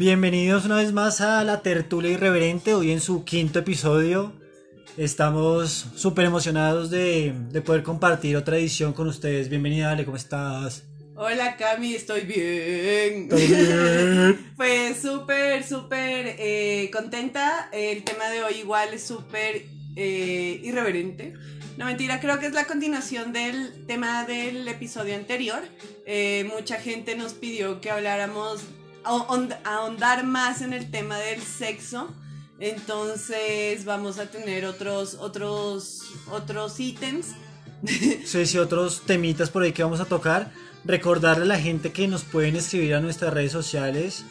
Bienvenidos una vez más a la tertulia irreverente, hoy en su quinto episodio. Estamos súper emocionados de, de poder compartir otra edición con ustedes. Bienvenida, Ale, ¿cómo estás? Hola Cami, estoy bien. pues súper, súper eh, contenta. El tema de hoy igual es súper eh, irreverente. No mentira, creo que es la continuación del tema del episodio anterior. Eh, mucha gente nos pidió que habláramos, ahondar más en el tema del sexo. Entonces vamos a tener otros, otros, otros ítems. Sí, sí, otros temitas por ahí que vamos a tocar. Recordarle a la gente que nos pueden escribir a nuestras redes sociales,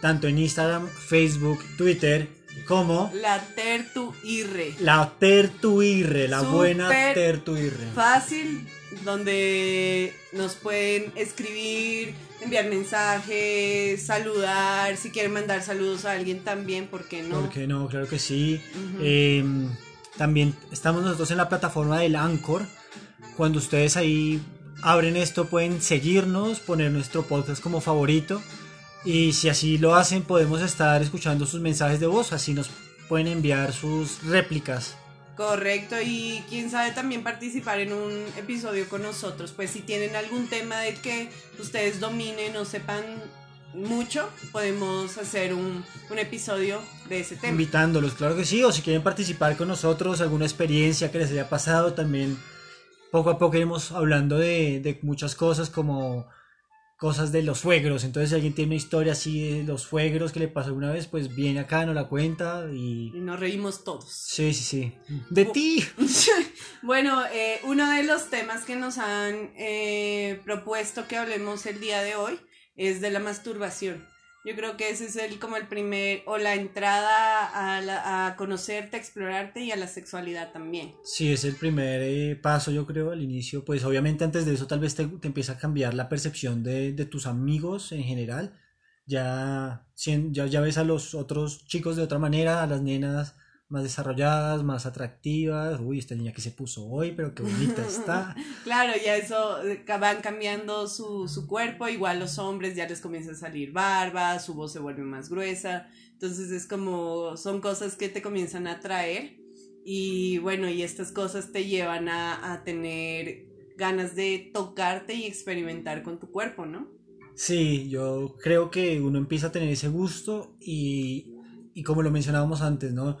tanto en Instagram, Facebook, Twitter, como la Tertuirre. La Tertuirre, la buena Tertuirre. Fácil, donde nos pueden escribir, enviar mensajes, saludar, si quieren mandar saludos a alguien también, ¿por qué no? ¿Por qué no? Claro que sí. Em, también estamos nosotros en la plataforma del Anchor. Cuando ustedes ahí abren esto pueden seguirnos, poner nuestro podcast como favorito y si así lo hacen podemos estar escuchando sus mensajes de voz, así nos pueden enviar sus réplicas. Correcto, y quién sabe también participar en un episodio con nosotros, pues si tienen algún tema del que ustedes dominen o sepan mucho, podemos hacer un, un, episodio de ese tema. Invitándolos, claro que sí, o si quieren participar con nosotros, alguna experiencia que les haya pasado, también poco a poco iremos hablando de, de muchas cosas como cosas de los suegros. Entonces, si alguien tiene una historia así de los suegros que le pasó alguna vez, pues viene acá, nos la cuenta y... y nos reímos todos. Sí, sí, sí. De ti. bueno, eh, uno de los temas que nos han eh, propuesto que hablemos el día de hoy es de la masturbación. Yo creo que ese es el como el primer o la entrada a, a conocerte, a explorarte y a la sexualidad también. Sí, es el primer eh, paso, yo creo, al inicio. Pues obviamente antes de eso tal vez te, te empieza a cambiar la percepción de, de tus amigos en general. Ya, ya, ya ves a los otros chicos de otra manera, a las nenas más desarrolladas, más atractivas. Uy, esta niña que se puso hoy, pero qué bonita está. claro, ya eso eh, van cambiando su, su cuerpo, igual los hombres ya les comienza a salir barba, su voz se vuelve más gruesa. Entonces es como, son cosas que te comienzan a atraer y bueno, y estas cosas te llevan a, a tener ganas de tocarte y experimentar con tu cuerpo, ¿no? Sí, yo creo que uno empieza a tener ese gusto y, y como lo mencionábamos antes, ¿no?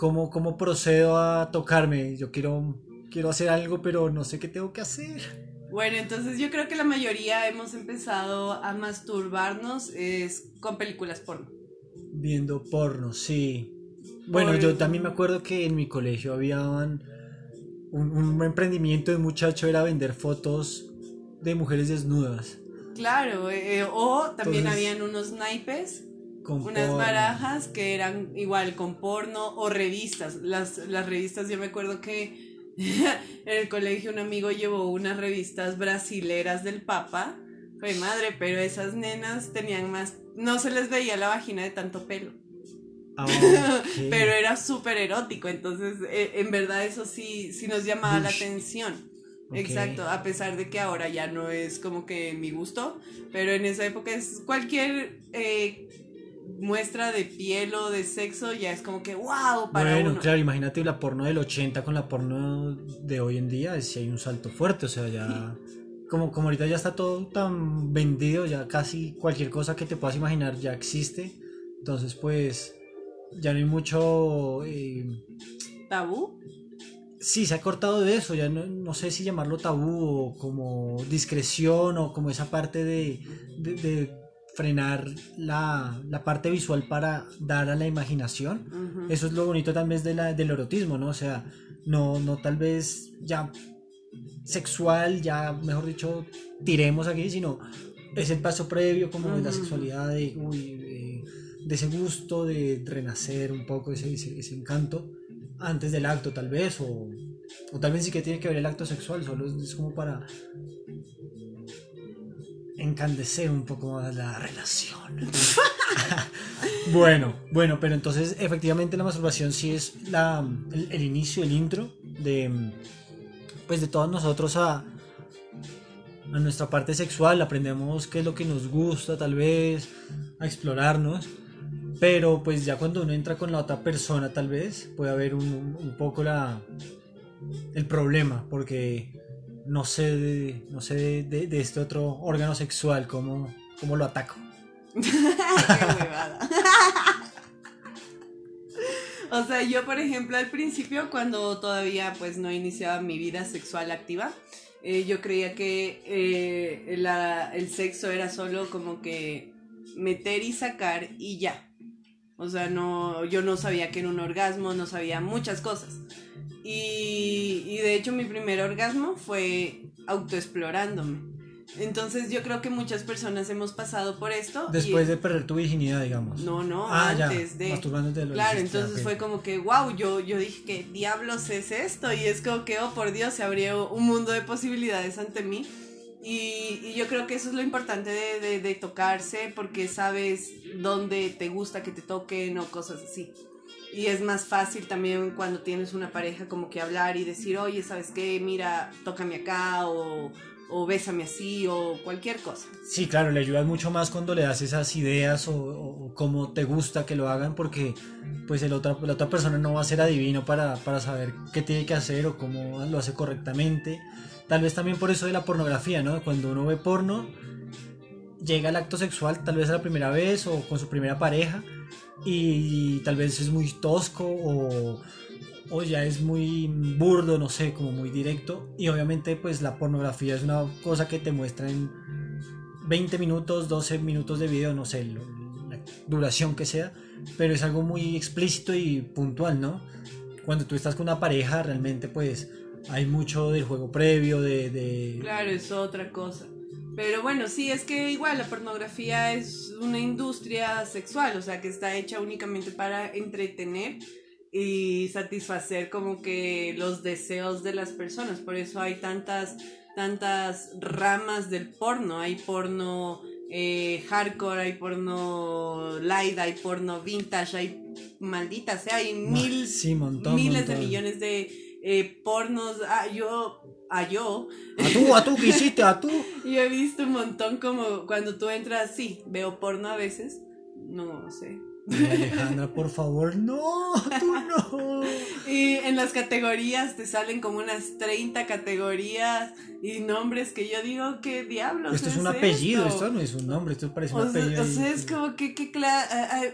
¿Cómo, ¿Cómo procedo a tocarme? Yo quiero, quiero hacer algo, pero no sé qué tengo que hacer. Bueno, entonces yo creo que la mayoría hemos empezado a masturbarnos es con películas porno. Viendo porno, sí. Bueno, yo también me acuerdo que en mi colegio había un, un emprendimiento de muchacho era vender fotos de mujeres desnudas. Claro, eh, o también habían unos naipes unas barajas que eran igual con porno o revistas. Las, las revistas, yo me acuerdo que en el colegio un amigo llevó unas revistas brasileras del Papa. Fue madre, pero esas nenas tenían más. No se les veía la vagina de tanto pelo. Ah, pero era súper erótico, entonces eh, en verdad eso sí, sí nos llamaba la atención. Exacto, a pesar de que ahora ya no es como que mi gusto, pero en esa época es cualquier eh, muestra de piel o de sexo ya es como que wow para bueno claro imagínate la porno del 80 con la porno de hoy en día si hay un salto fuerte o sea ya como como ahorita ya está todo tan vendido ya casi cualquier cosa que te puedas imaginar ya existe entonces pues ya no hay mucho eh, tabú sí se ha cortado de eso ya no, no, sé si llamarlo tabú o como discreción o como esa parte de, de frenar la, la, parte visual para dar a la imaginación. Eso es lo bonito tal vez de la, del erotismo, ¿no? O sea, no, no tal vez ya sexual, ya mejor dicho, tiremos aquí, sino es el paso previo como de la sexualidad, de, de, ese gusto de renacer un poco, ese, ese, encanto, antes del acto tal vez, o, o tal vez sí que tiene que ver el acto sexual, solo es como para encandecer un poco la relación. bueno, bueno, pero entonces efectivamente la masturbación sí es la, el, inicio, el intro de pues de todos nosotros a a nuestra parte sexual, aprendemos qué es lo que nos gusta tal vez, a explorarnos. Pero pues ya cuando uno entra con la otra persona tal vez puede haber un, un poco la, el problema, porque no sé de, no sé de, este otro órgano sexual, cómo, cómo lo ataco. o sea, yo por ejemplo al principio cuando todavía pues no iniciaba mi vida sexual activa, eh, yo creía que eh, el sexo era solo como que meter y sacar y ya. O sea, no, yo no sabía que era un orgasmo, no sabía muchas cosas. Y, y de hecho mi primer orgasmo fue autoexplorándome. Entonces yo creo que muchas personas hemos pasado por esto. Después de perder tu virginidad, digamos. No, no, ah, antes de... Claro, entonces fue como que, wow, yo, yo dije, ¿qué diablos es esto? Y es como que, oh, por Dios, se abrió un mundo de posibilidades ante mí. Y, y yo creo que eso es lo importante de, de, de tocarse porque sabes dónde te gusta que te toquen o cosas así. Y es más fácil también cuando tienes una pareja como que hablar y decir, oye, ¿sabes qué? Mira, tócame acá o, o bésame así o cualquier cosa. Sí, claro, le ayudas mucho más cuando le das esas ideas o, o cómo te gusta que lo hagan porque pues el otra, la otra persona no va a ser adivino para, para saber qué tiene que hacer o cómo lo hace correctamente. Tal vez también por eso de la pornografía, ¿no? Cuando uno ve porno, llega al acto sexual tal vez a la primera vez o con su primera pareja y tal vez es muy tosco o, o ya es muy burdo, no sé, como muy directo. Y obviamente pues la pornografía es una cosa que te muestra en 20 minutos, 12 minutos de video, no sé, la duración que sea, pero es algo muy explícito y puntual, ¿no? Cuando tú estás con una pareja realmente pues hay mucho del juego previo, de... de... Claro, es otra cosa. Pero bueno, sí, es que igual la pornografía es una industria sexual, o sea, que está hecha únicamente para entretener y satisfacer como que los deseos de las personas. Por eso hay tantas, tantas ramas del porno. Hay porno eh, hardcore, hay porno light, hay porno vintage, hay maldita sea, hay mil, miles de millones de eh, pornos. Ah, yo a yo. A tú, a tú, ¿qué hiciste? A tú. Yo he visto un montón como cuando tú entras, sí, veo porno a veces. No sé. Alejandra, por favor, no, tú no. Y en las categorías te salen como unas 30 categorías y nombres que yo digo, ¿qué diablos? Esto es, un apellido, esto? no es un nombre, esto parece un apellido. o sea, es como que, que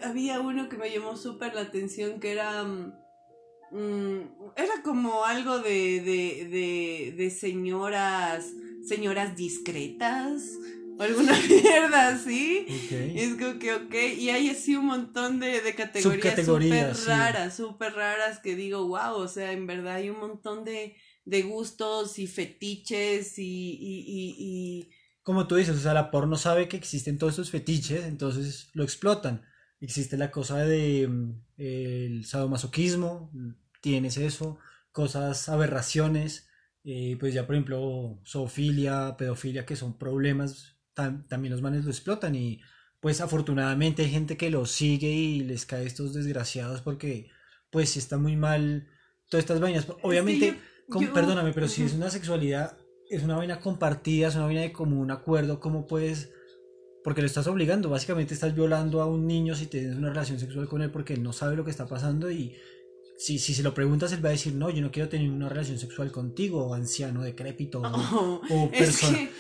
había uno que me llamó súper la atención que era Mm, era como algo de, de, de, de señoras, señoras discretas o alguna mierda así. Es como que, ok, y hay así un montón de, de categorías súper raras, súper raras que digo, wow, o sea, en verdad hay un montón de, de gustos y fetiches y, y, y, y... Como tú dices, o sea, la porno sabe que existen todos esos fetiches, entonces lo explotan. Existe la cosa de mm, el sadomasoquismo, tienes eso, cosas, aberraciones, eh, pues ya por ejemplo zoofilia, pedofilia, que son problemas, también los manes lo explotan y pues afortunadamente hay gente que lo sigue y les cae estos desgraciados porque pues está muy mal todas estas vainas. Obviamente, perdóname, pero si es una sexualidad, es una vaina compartida, es una vaina de común acuerdo, ¿cómo puedes porque lo estás obligando, básicamente estás violando a un niño si tienes una relación sexual con él porque él no sabe lo que está pasando y si, si se lo preguntas él va a decir, no, yo no quiero tener una relación sexual contigo, anciano, decrépito o, persona.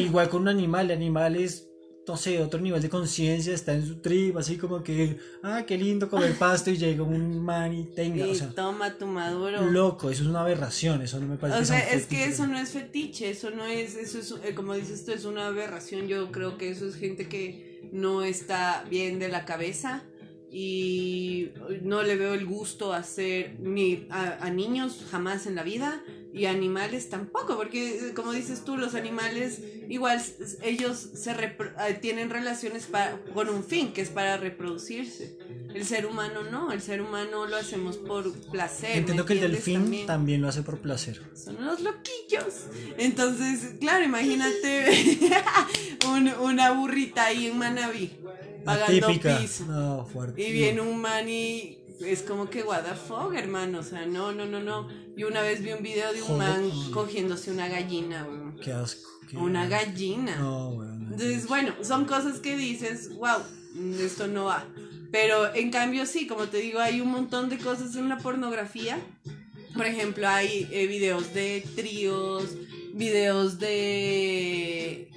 igual con un animal, el animal es no sé, otro nivel de conciencia, está en su trip, así como que, ah, qué lindo comer pasto y llega un man y tenga, o sea, toma tu maduro. Loco, eso es una aberración, eso no me parece. O sea, es que eso no es fetiche, eso no es, eso es, eh, como dices tú, es una aberración, yo creo que eso es gente que no está bien de la cabeza y no le veo el gusto a hacer ni a, niños jamás en la vida y animales tampoco porque como dices tú los animales igual ellos se eh, tienen relaciones para, con un fin que es para reproducirse. El ser humano no el ser humano lo hacemos por placer entiendo que el delfín también. lo hace por placer. Son los loquillos. Entonces claro imagínate una burrita ahí en Manaví pagando piso. Y viene un man y es como que what the fuck, hermano, o sea, no, no, no, no. Y una vez vi un video de un man cogiéndose una gallina, weón. Qué asco. una gallina. No, weón. Entonces, bueno, son cosas que dices, wow, esto no va. Pero en cambio sí, como te digo, hay un montón de cosas en la pornografía. Por ejemplo, hay eh, videos de tríos, videos de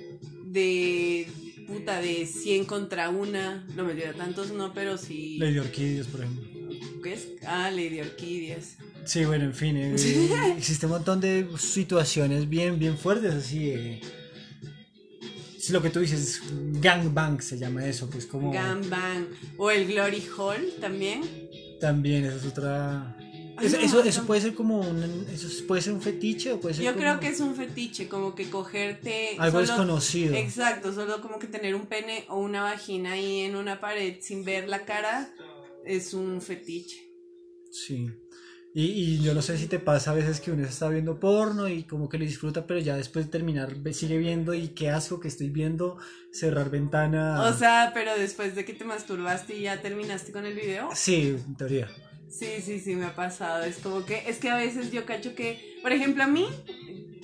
de puta de 100 contra una, no me dio tantos no, pero sí Lady Orquídeas, por ejemplo. ¿Qué es? Ah, Lady Orquídeas. Sí, bueno, en fin, eh, existe un montón de situaciones bien bien fuertes así eh, lo que tú dices, gangbang se llama eso, pues como... Gangbang. O el Glory Hall también. También, esa es otra... eso, eso, puede ser como un, eso puede ser un fetiche o puede ser Yo creo que es un fetiche, como que cogerte... Algo desconocido. Exacto, solo como que tener un pene o una vagina ahí en una pared sin ver la cara es un fetiche. Sí. Y, y, yo no sé si te pasa a veces que uno está viendo porno y como que lo disfruta, pero ya después de terminar sigue viendo y qué asco que estoy viendo, cerrar ventana. O sea, pero después de que te masturbaste y ya terminaste con el video. Sí, en teoría. Sí, sí, sí, me ha pasado. Es como que, es que a veces yo cacho que, por ejemplo, a mí,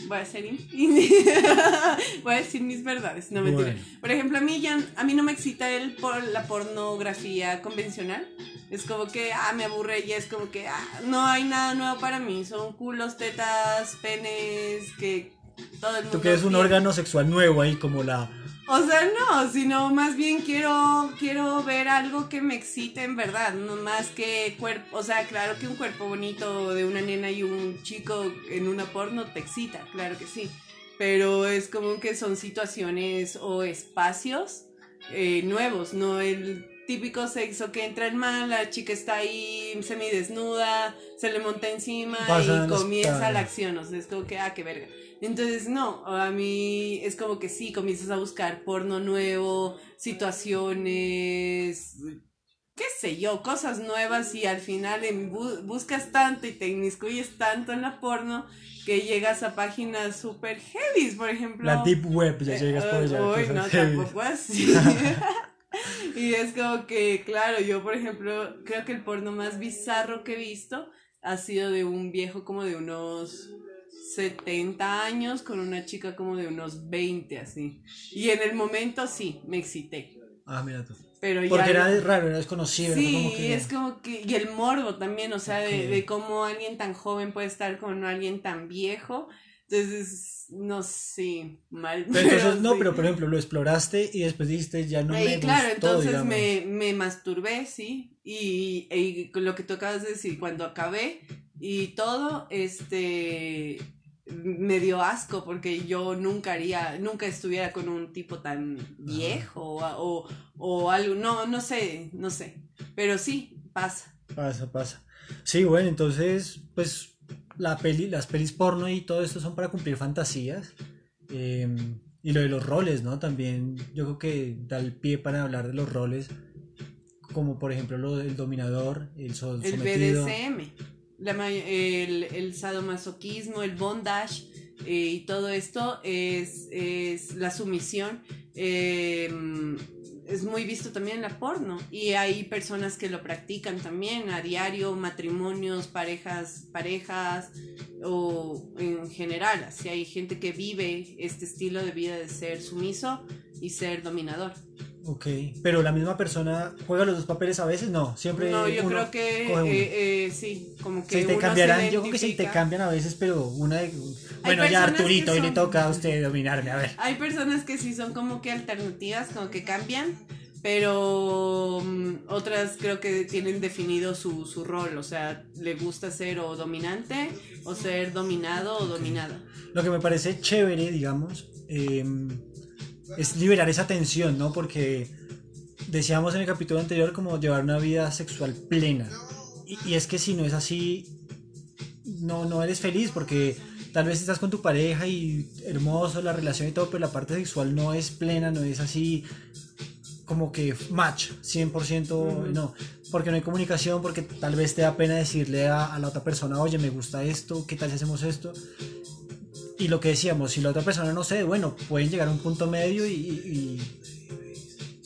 voy a ser voy a decir mis verdades, no mentira. Por ejemplo, a mí ya, a mí no me excita el por la pornografía convencional. Es como que, ah, me aburre y es como que, ah, no hay nada nuevo para mí. Son culos, tetas, penes, que todo el mundo. Tú quieres un órgano sexual nuevo ahí, como la. O sea, no, sino más bien quiero, quiero ver algo que me excite en verdad, no más que cuerpo, o sea, claro que un cuerpo bonito de una nena y un chico en una porno te excita, claro que sí, pero es como que son situaciones o espacios eh, nuevos, no el típico sexo que entra en mal, la chica está ahí semidesnuda, se le monta encima y comienza la acción, o sea, es como que, ah, qué verga. Entonces, no, a mí es como que sí, comienzas a buscar porno nuevo, situaciones, qué sé yo, cosas nuevas y al final buscas tanto y te inmiscuyes tanto en la porno que llegas a páginas super heavy, por ejemplo. La deep web, ya llegas por allá. Uy, no, tampoco así. y es como que, claro, yo por ejemplo, creo que el porno más bizarro que he visto ha sido de un viejo como de unos 70 años con una chica como de unos 20 así. Y en el momento sí, me excité. Ah, mira tú. Pero Porque era raro, era desconocido. Sí, es como que... Y el morbo también, o sea, de, de cómo alguien tan joven puede estar con alguien tan viejo. Entonces, no sé, mal. Pero, no, pero por ejemplo, lo exploraste y después dijiste, ya no me Claro, entonces me, me, masturbé, sí, y, y, lo que tú acabas de decir, cuando acabé y todo, este, me dio asco porque yo nunca haría, nunca estuviera con un tipo tan viejo o, o algo, no, no sé, no sé, pero sí, pasa. Pasa, pasa. Sí, bueno, entonces, pues la peli, las pelis porno y todo esto son para cumplir fantasías. Em, y lo de los roles, ¿no? También yo creo que da el pie para hablar de los roles, como por ejemplo lo del dominador, el sometido. El BDSM, el, el sadomasoquismo, el bondage eh, y todo esto es, es la sumisión. Eh, es muy visto también en la porno y hay personas que lo practican también a diario, matrimonios, parejas, parejas o en general, así hay gente que vive este estilo de vida de ser sumiso y ser dominador. Ok, pero la misma persona juega los dos papeles a veces, no, siempre. No, yo creo que eh, eh, sí, como que. Se te cambiarán, yo creo que se te cambian a veces, pero una de. Bueno, ya Arturito, y le toca a usted dominarme, a ver. Hay personas que sí son como que alternativas, como que cambian, pero mm, otras creo que tienen definido su, su rol, o sea, le gusta ser o dominante o ser dominado o dominada. Lo que me parece chévere, digamos, eh, es liberar esa tensión, ¿no? Porque decíamos en el capítulo anterior como llevar una vida sexual plena. Y, es que si no es así, no, no eres feliz porque tal vez estás con tu pareja y hermoso la relación y todo, pero la parte sexual no es plena, no es así como que match, 100% no, porque no hay comunicación, porque tal vez te da pena decirle a, a, la otra persona, oye, me gusta esto, ¿qué tal si hacemos esto? Y lo que decíamos, si la otra persona no sé, bueno, pueden llegar a un punto medio y,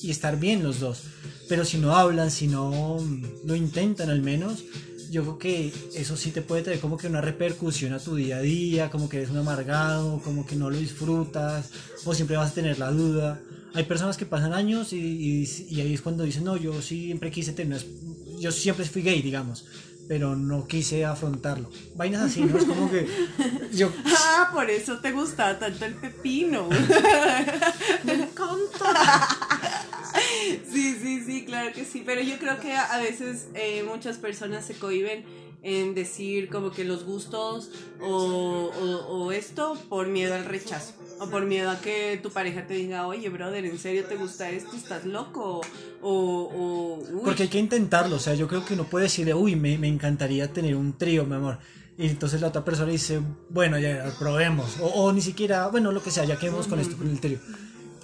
y, estar bien los dos. pero si no hablan, si no lo intentan al menos, yo creo que eso sí te puede tener como que una repercusión a tu día a día, como que eres un amargado, como que no lo disfrutas, o siempre vas a tener la duda. Hay personas que pasan años y, y, ahí es cuando dicen, no, yo siempre quise tener, yo siempre fui gay, digamos, pero no quise afrontarlo. Vainas así, ¿no? Es como que yo... Ah, por eso te gusta tanto el pepino. Me encanta. Sí, sí, sí, claro que sí, pero yo creo que a veces eh, muchas personas se cohiben en decir como que los gustos o, o, esto por miedo al rechazo o por miedo a que tu pareja te diga, oye, brother, ¿en serio te gusta esto? ¿Estás loco? O, Porque hay que intentarlo, o sea, yo creo que uno puede decirle, uy, me, me encantaría tener un trío, mi amor. Y entonces la otra persona dice, bueno, ya probemos. O, o ni siquiera, bueno, lo que sea, ya quedemos con esto, con el trío.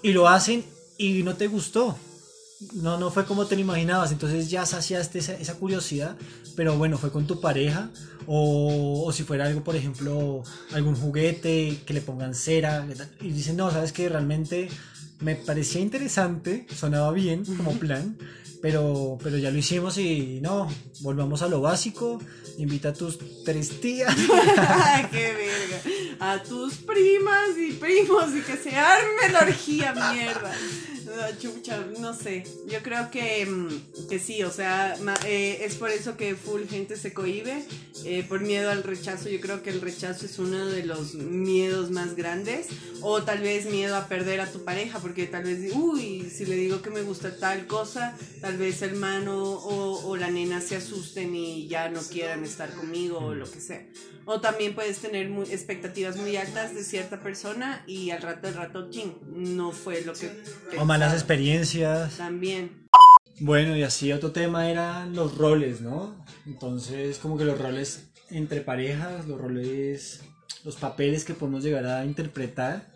Y lo hacen y no te gustó no, no fue como te lo imaginabas, entonces ya saciaste esa, esa curiosidad, pero bueno, fue con tu pareja, o, o, si fuera algo, por ejemplo, algún juguete, que le pongan cera, y dicen, no, sabes que realmente me parecía interesante, sonaba bien como plan, pero, pero ya lo hicimos y no, volvamos a lo básico, invita a tus tres tías. ¡Qué verga! A tus primas y primos y que se arme la orgía, mierda. No sé. Yo creo que, mm, que sí, o sea, eh, es por eso que full gente se cohibe, eh, por miedo al rechazo. Yo creo que el rechazo es uno de los miedos más grandes, o tal vez miedo a perder a tu pareja, porque tal vez, uy, si le digo que me gusta tal cosa, tal vez el mano o, o la nena se asusten y ya no quieran estar conmigo o lo que sea. O también puedes tener expectativas muy altas de cierta persona y al rato, el rato, ching, no fue lo que... O malas experiencias. También. Bueno, y así otro tema eran los roles, ¿no? Entonces, como que los roles entre parejas, los roles, los papeles que podemos llegar a interpretar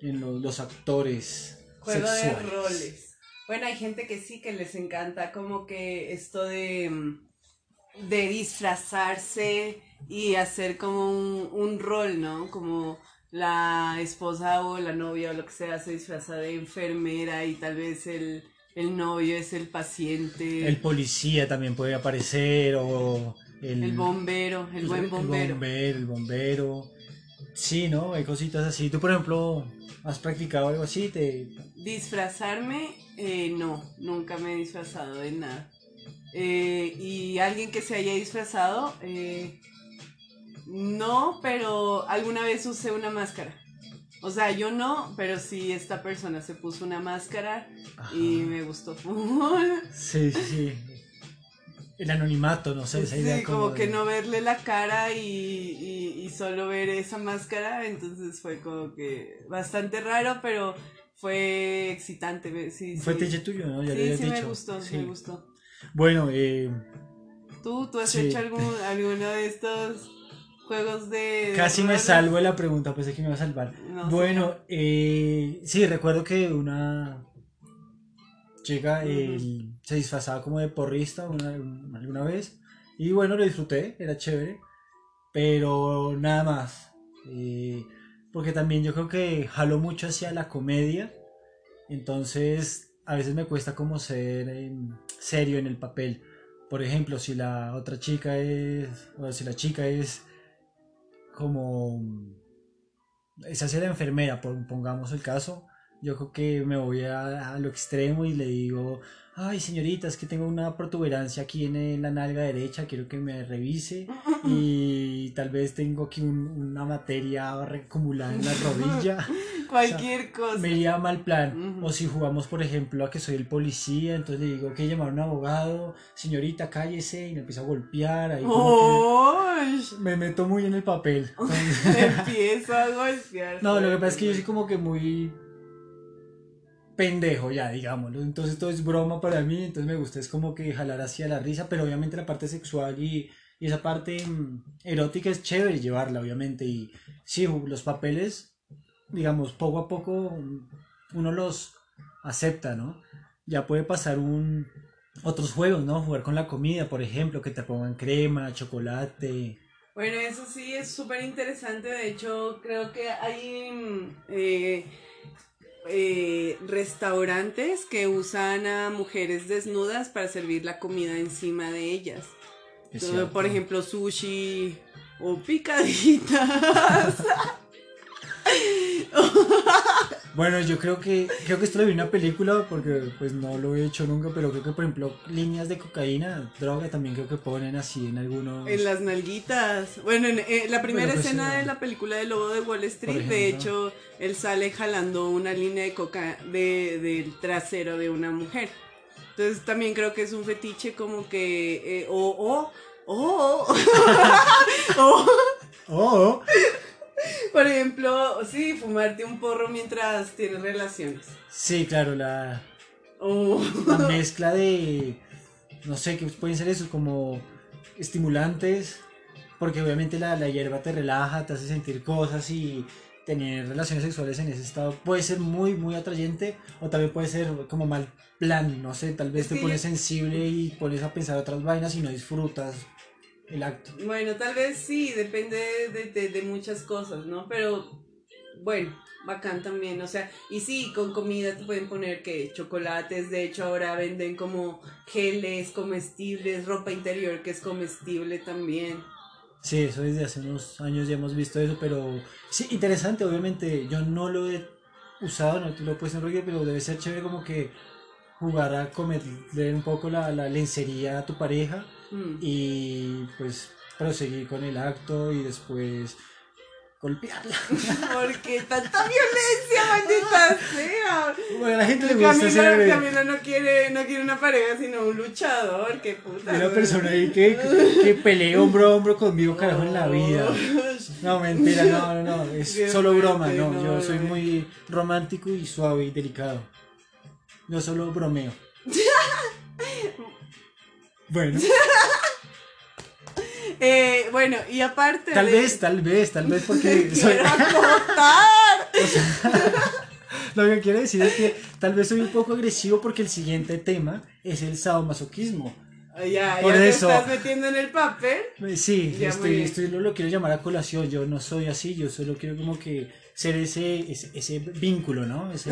en los, actores. Juego de roles. Bueno, hay gente que sí que les encanta como que esto de, de disfrazarse y hacer como un, rol, ¿no? Como la esposa o la novia o lo que sea se disfraza de enfermera y tal vez el, novio es el paciente. El policía también puede aparecer o el, bombero, el, buen bombero. El bombero, el bombero. Sí, ¿no? Hay cositas así. Tú, por ejemplo, ¿has practicado algo así? Te... Disfrazarme, eh, no, nunca me he disfrazado de nada. Eh, y alguien que se haya disfrazado, eh, no, pero alguna vez usé una máscara. O sea, yo no, pero sí esta persona se puso una máscara y me gustó. sí, sí, sí. El anonimato, no sé, esa idea. Sí, como, que no verle la cara y, solo ver esa máscara, entonces fue como que bastante raro, pero fue excitante. Sí, fue teche tuyo, ¿no? Ya sí, sí, me gustó, me gustó. Bueno, eh... ¿Tú, tú has hecho algún, alguno de estos juegos de... Casi me salvo de la pregunta, pensé que me iba a salvar. bueno, eh, sí, recuerdo que una chica se disfrazaba como de porrista una, alguna vez. Y bueno, lo disfruté, era chévere. Pero nada más. Eh, porque también yo creo que jaló mucho hacia la comedia. Entonces, a veces me cuesta como ser serio en el papel. Por ejemplo, si la otra chica es, o si la chica es como es hacia la enfermera, pongamos el caso, yo creo que me voy a, lo extremo y le digo, ay señorita, es que tengo una protuberancia aquí en la nalga derecha, quiero que me revise y tal vez tengo aquí una materia acumulada en la rodilla. Cualquier cosa. Me iría mal plan. O si jugamos, por ejemplo, a que soy el policía, entonces le digo que llamar a un abogado, señorita, cállese, y me empieza a golpear. Ahí me meto muy en el papel. Empiezo a golpear. No, lo que pasa es que yo soy como que muy pendejo ya, digámoslo. Entonces todo es broma para mí, entonces me gusta es como que jalar hacia la risa, pero obviamente la parte sexual y, esa parte mm, erótica es chévere llevarla, obviamente. Y sí, los papeles digamos, poco a poco uno los acepta, ¿no? Ya puede pasar un otros juegos, ¿no? Jugar con la comida, por ejemplo, que te pongan crema, chocolate. Bueno, eso sí es súper interesante. De hecho, creo que hay, eh, eh, restaurantes que usan a mujeres desnudas para servir la comida encima de ellas. por ejemplo, sushi o picaditas. Bueno, yo creo que creo que esto lo vi en una película porque pues no lo he hecho nunca, pero creo que por ejemplo líneas de cocaína, droga también creo que ponen así en algunos en las nalguitas. Bueno, en eh, la primera pues, escena de la película de Lobo de Wall Street, de hecho, él sale jalando una línea de coca de, del trasero de una mujer. Entonces también creo que es un fetiche como que eh, o o o o o por ejemplo, sí, fumarte un porro mientras tienes relaciones. Sí, claro, la, oh. la mezcla de, no sé, que pueden ser eso, como estimulantes, porque obviamente la, la hierba te relaja, te hace sentir cosas y tener relaciones sexuales en ese estado puede ser muy, muy atrayente o también puede ser como mal plan, no sé, tal vez te pones sensible y pones a pensar otras vainas y no disfrutas el acto. Bueno, tal vez sí, depende de, muchas cosas, ¿no? Pero bueno, bacán también, o sea, y sí, con comida te pueden poner que chocolates, de hecho ahora venden como geles comestibles, ropa interior que es comestible también. Sí, eso desde hace unos años ya hemos visto eso, pero sí, interesante, obviamente, yo no lo he usado, no te lo he puesto en pero debe ser chévere como que jugar a comerle un poco la, la lencería a tu pareja Mm. y pues proseguir con el acto y después golpearla. Porque tanta violencia, maldita sea. Bueno, la gente le gusta Camila, Camila no quiere, no quiere una pareja, sino un luchador, qué puta. Una persona ahí que, que pelea hombro a hombro conmigo, carajo, en la vida. No, mentira, no, no, no, es solo broma, no, yo soy muy romántico y suave y delicado. Yo solo bromeo. Bueno. eh, bueno, y aparte. Tal vez, tal vez, tal vez porque. soy... lo que quiero decir es que tal vez soy un poco agresivo porque el siguiente tema es el sadomasoquismo. Ya, Por ya eso, te estás metiendo en el papel. Eh, sí, estoy, estoy, lo, lo, quiero llamar a colación. Yo no soy así, yo solo quiero como que ser ese, ese, vínculo, ¿no? Ese,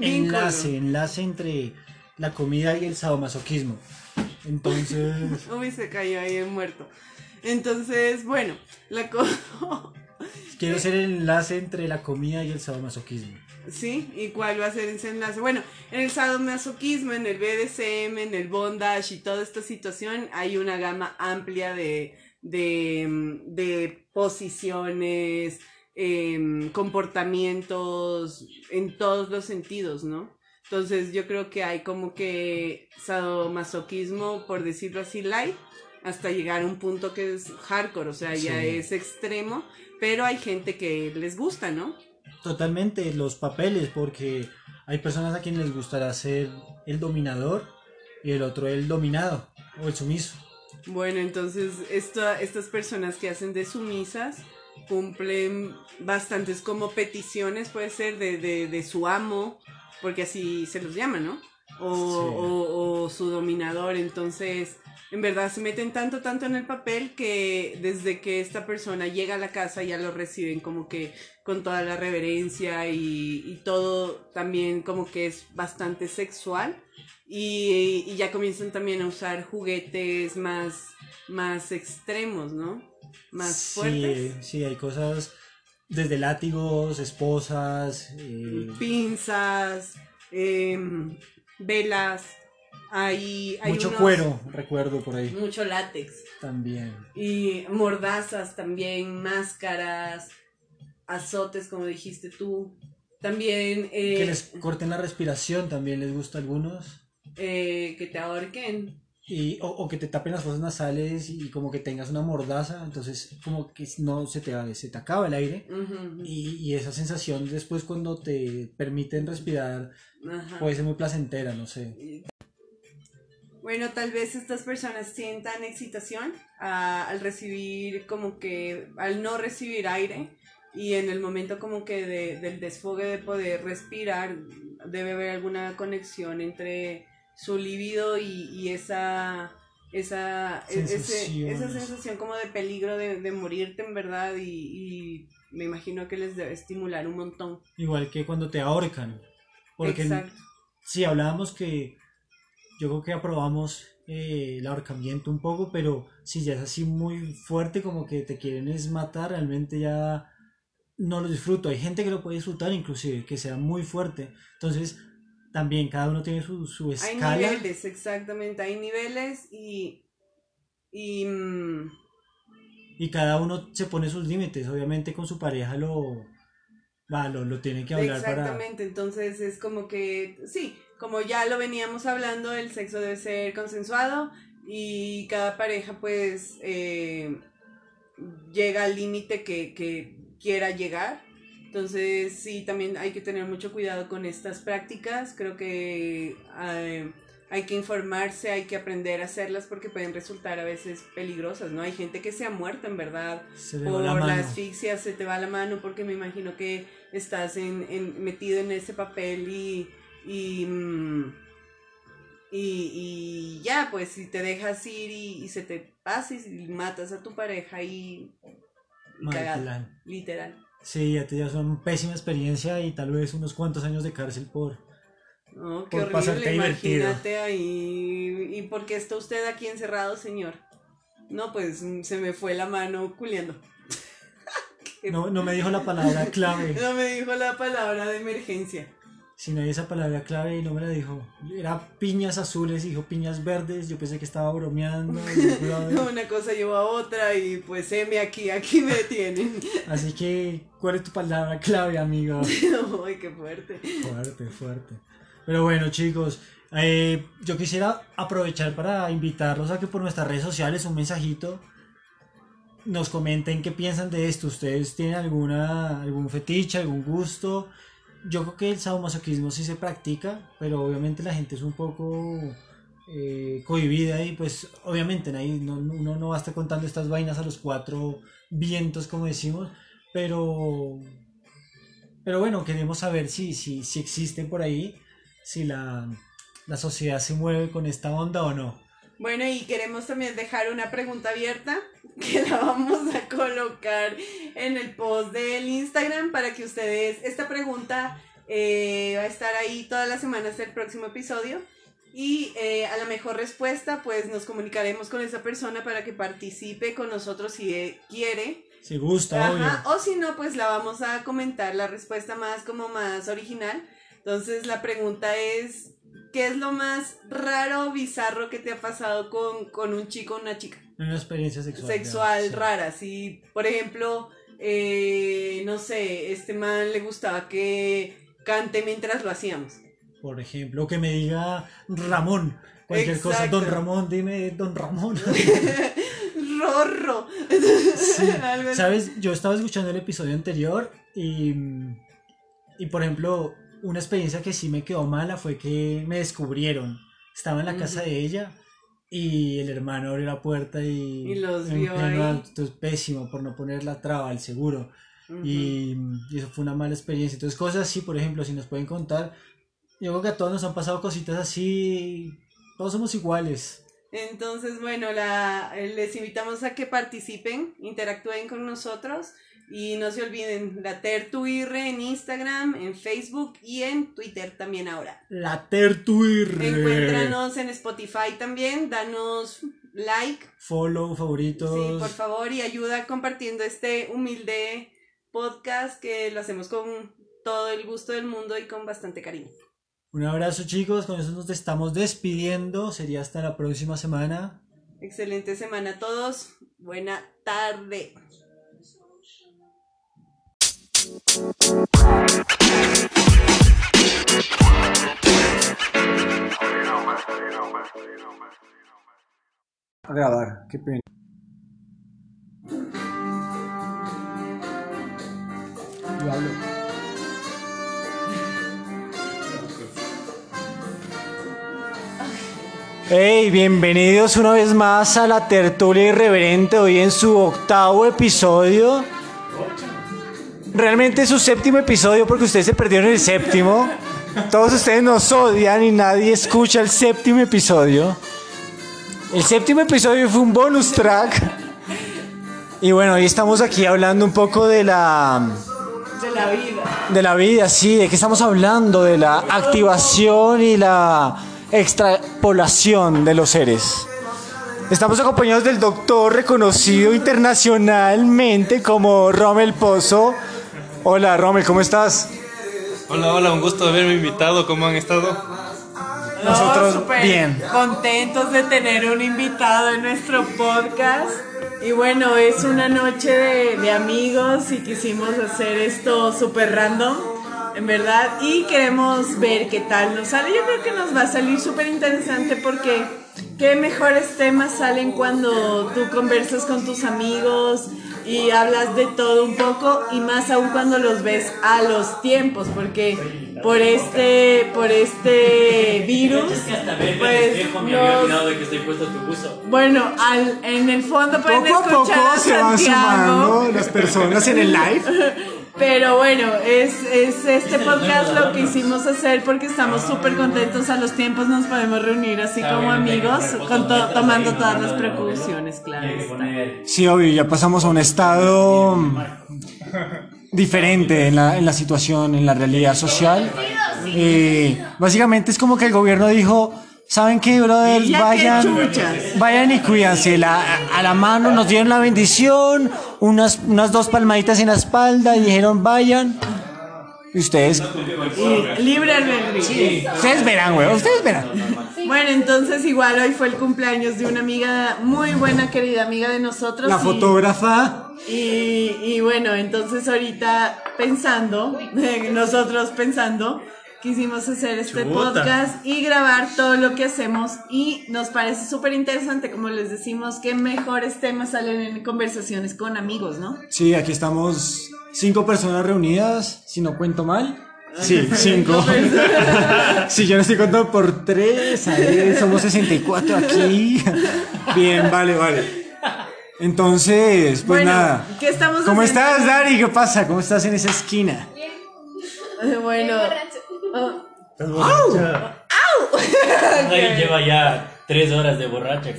enlace, enlace entre la comida y el sadomasoquismo. Entonces. Uy, se cayó ahí muerto. Entonces, bueno, la cosa. Quiero ser el enlace entre la comida y el sadomasoquismo. ¿Sí? ¿Y cuál va a ser ese enlace? Bueno, en el sadomasoquismo, en el BDSM, en el bondage y toda esta situación hay una gama amplia de, de, posiciones, em, comportamientos en todos los sentidos, ¿no? Entonces yo creo que hay como que sadomasoquismo, por decirlo así, light, hasta llegar a un punto que es hardcore, o sea, ya es extremo, pero hay gente que les gusta, ¿no? Totalmente, los papeles, porque hay personas a quienes les gustará ser el dominador y el otro el dominado o el sumiso. Bueno, entonces estas personas que hacen de sumisas cumplen bastantes como peticiones, puede ser, de, de, de su amo porque así se los llama, ¿no? O, su dominador, entonces en verdad se meten tanto, tanto en el papel que desde que esta persona llega a la casa ya lo reciben como que con toda la reverencia y, todo también como que es bastante sexual y, ya comienzan también a usar juguetes más, más extremos, ¿no? Más fuertes. Sí, sí, hay cosas desde látigos, esposas, eh, pinzas, em, velas. Hay, mucho cuero, recuerdo por ahí. Mucho látex. También. Y mordazas también, máscaras, azotes, como dijiste tú. También... Eh, que les corten la respiración, también les gusta a algunos. Eh, que te ahorquen. Y, o, que te tapen las fosas nasales y como que tengas una mordaza, entonces como que no se te, se te acaba el aire. Y, esa sensación después cuando te permiten respirar puede ser muy placentera, no sé. Bueno, tal vez estas personas sientan excitación al recibir como que, al no recibir aire y en el momento como que del desfogue de poder respirar debe haber alguna conexión entre su libido y, esa esa, e, esa sensación como de peligro de, morirte en verdad y, me imagino que les debe estimular un montón. Igual que cuando te ahorcan. Porque si hablábamos que yo creo que aprobamos eh, el ahorcamiento un poco, pero si ya es así muy fuerte, como que te quieren es matar, realmente ya no lo disfruto. Hay gente que lo puede disfrutar, inclusive, que sea muy fuerte. Entonces, también cada uno tiene su, su escala. Hay niveles, exactamente, hay niveles y... Y, mm, y cada uno se pone sus límites, obviamente con su pareja lo, va, lo, lo tiene que hablar Exactamente, entonces es como que, sí, como ya lo veníamos hablando, el sexo debe ser consensuado y cada pareja pues eh, llega al límite que, que quiera llegar. Entonces sí, también hay que tener mucho cuidado con estas prácticas. Creo que eh, hay que informarse, hay que aprender a hacerlas porque pueden resultar a veces peligrosas, ¿no? Hay gente que se ha muerto en verdad por la, asfixia, se te va la mano porque me imagino que estás en, metido en ese papel y, y, mm, y, ya, pues si te dejas ir y, se te pasa y matas a tu pareja y, y literal. Sí, ya te ya una pésima experiencia y tal vez unos cuantos años de cárcel por no, qué horrible, imagínate ahí. ¿Y por qué está usted aquí encerrado, señor? No, pues mm, se me fue la mano culiando. no, no me dijo la palabra clave. no me dijo la palabra de emergencia. Si no hay esa palabra clave y no me la dijo. Era piñas azules dijo piñas verdes. Yo pensé que estaba bromeando. Una cosa llevó a otra y pues me aquí, aquí me tienen. Así que, ¿cuál es tu palabra clave, amigo? Ay, qué fuerte. Fuerte, fuerte. Pero bueno, chicos, eh, yo quisiera aprovechar para invitarlos a que por nuestras redes sociales un mensajito nos comenten qué piensan de esto. ¿Ustedes tienen alguna, algún fetiche, algún gusto? Yo creo que el sadomasoquismo sí se practica, pero obviamente la gente es un poco eh, cohibida y pues obviamente ahí no, uno no va a estar contando estas vainas a los cuatro vientos, como decimos, pero, pero bueno, queremos saber si, si, si existen por ahí si la, sociedad se mueve con esta onda o no. Bueno, y queremos también dejar una pregunta abierta que la vamos a colocar en el post del Instagram para que ustedes, esta pregunta eh, va a estar ahí todas las semanas del próximo episodio. Y eh, a la mejor respuesta pues nos comunicaremos con esa persona para que participe con nosotros si quiere. Si gusta, Ajá, O si no, pues la vamos a comentar la respuesta más como más original. Entonces la pregunta es, ¿qué es lo más raro o bizarro que te ha pasado con, un chico o una chica? Una experiencia sexual. Sexual rara, si por ejemplo, eh, no sé, este man le gustaba que cante mientras lo hacíamos. Por ejemplo, que me diga Ramón. Cualquier cosa, don Ramón, dime don Ramón. Rorro. Sabes, yo estaba escuchando el episodio anterior y, y por ejemplo, una experiencia que sí me quedó mala fue que me descubrieron. Estaba en la casa de ella y el hermano abrió la puerta y, y los vio ahí. es pésimo por no poner la traba al seguro. y, eso fue una mala experiencia. Entonces, cosas así, por ejemplo, si nos pueden contar, yo creo que a todos nos han pasado cositas así, todos somos iguales. Entonces, bueno, la, les invitamos a que participen, interactúen con nosotros. Y no se olviden, la Tertuirre en Instagram, en Facebook y en Twitter también ahora. La Tertuirre. Encuéntranos en Spotify también, danos like. Follow, favoritos. Sí, por favor, y ayuda compartiendo este humilde podcast que lo hacemos con todo el gusto del mundo y con bastante cariño. Un abrazo chicos, con eso nos estamos despidiendo, sería hasta la próxima semana. Excelente semana a todos, buena tarde. A qué pena. Hey, bienvenidos una vez más a la tertulia irreverente, hoy en su octavo episodio realmente es su séptimo episodio porque ustedes se perdieron el séptimo. Todos ustedes nos odian y nadie escucha el séptimo episodio. El séptimo episodio fue un bonus track. Y bueno, hoy estamos aquí hablando un poco de la De la vida. De la vida, sí. ¿De qué estamos hablando? De la activación y la extrapolación de los seres. Estamos acompañados del doctor reconocido internacionalmente como Rommel Pozo. Hola Rommel, ¿cómo estás? Hola, hola, un gusto haberme invitado. ¿Cómo han estado? Nosotros bien. Contentos de tener un invitado en nuestro podcast. Y bueno, es una noche de, amigos y quisimos hacer esto súper random, en verdad. Y queremos ver qué tal nos sale. Yo creo que nos va a salir súper interesante porque qué mejores temas salen cuando tú conversas con tus amigos y hablas de todo un poco y más aún cuando los ves a los tiempos porque por este por este virus pues bueno al, en el fondo pueden poco a poco se van sumando las personas en el live Pero bueno, es, es este podcast lo que hicimos hacer porque estamos súper contentos. A los tiempos nos podemos reunir así como amigos, con tomando todas las precauciones, claro. Sí, obvio, ya pasamos a un estado diferente en la, en la situación, en la realidad social. Eh, básicamente es como que el gobierno dijo ¿Saben qué, brother? Vayan, vayan y cuídense. a la mano nos dieron la bendición, unas, unas dos palmaditas en la espalda y dijeron, vayan. Y ustedes. Y libre albedrío. Ustedes verán, güey, ustedes verán. Bueno, entonces igual hoy fue el cumpleaños de una amiga, muy buena, querida amiga de nosotros. La fotógrafa. Y, y bueno, entonces ahorita pensando, nosotros pensando quisimos hacer este podcast y grabar todo lo que hacemos y nos parece súper interesante, como les decimos, que mejores temas salen en conversaciones con amigos, ¿no? Sí, aquí estamos cinco personas reunidas, si no cuento mal. Sí, cinco. si yo no estoy contando por tres, somos 64 aquí. Bien, vale, vale. Entonces, pues nada. ¿qué estamos ¿Cómo estás, Dari? ¿Qué pasa? ¿Cómo estás en esa esquina? Bien. Bueno, ¿Estás borracha? ¡Au! Ahí lleva ya tres horas de borracha.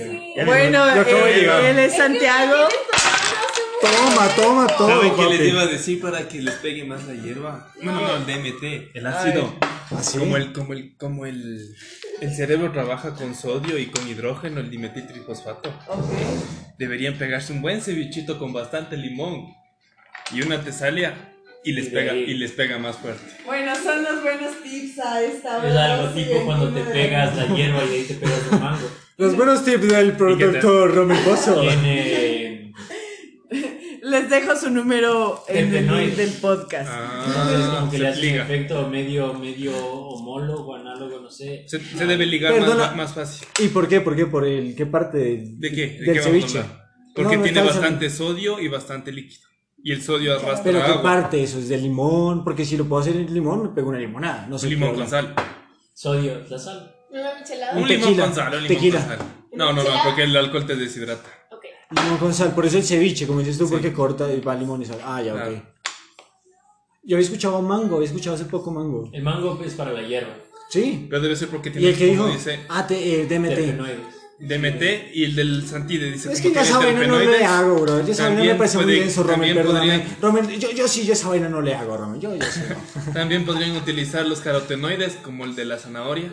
Bueno, eh, él es Santiago. Toma, toma, toma. ¿Saben qué les iba a decir para que les pegue más la hierba? No, no, no, el DMT, el ácido. ¿Así? ¿Ah, como el, como el, como el, el cerebro trabaja con sodio y con hidrógeno, el dimetiltrifosfato. Okay. Deberían pegarse un buen cevichito con bastante limón y una tesalia y les, pega, y les pega más fuerte. Bueno, son los buenos tips a esta hora. Es algo tipo cuando te pegas la hierba y ahí te pegas el mango. Los buenos tips del productor Romero Pozo. Tiene... Les dejo su número en el del podcast. Ah, Entonces, como que le hace un efecto medio, medio homólogo, análogo, no sé. Se, se debe ligar más, más, fácil. ¿Y por qué? ¿Por qué? ¿Por el qué parte? ¿De qué? ¿De del qué ceviche? Porque tiene bastante sodio y bastante líquido. Y el sodio arrastra Pero ¿qué parte eso? ¿Es de limón? Porque si lo puedo hacer en limón, me pego una limonada. No sé. Un limón con sal. Sodio, la sal. Un, un limón con sal, un limón tequila. con sal. No, no, no, porque el alcohol te deshidrata. Okay. Limón con sal, por eso el ceviche, como dices tú, porque corta y va limón y sal. Ah, ya, ok. Yo había escuchado mango, había escuchado hace poco mango. El mango es para la hierba. Sí. Pero debe ser porque tiene. ¿Y el que dijo? Dice, ah, te, eh, DMT. DMT y el del Santide dice Es que yo esa vaina no le hago, bro. Yo esa vaina me parece muy denso, Romel, perdóname. Romel, yo, yo sí, yo esa vaina no le hago, Romel. Yo, yo sí, También podrían utilizar los carotenoides, como el de la zanahoria,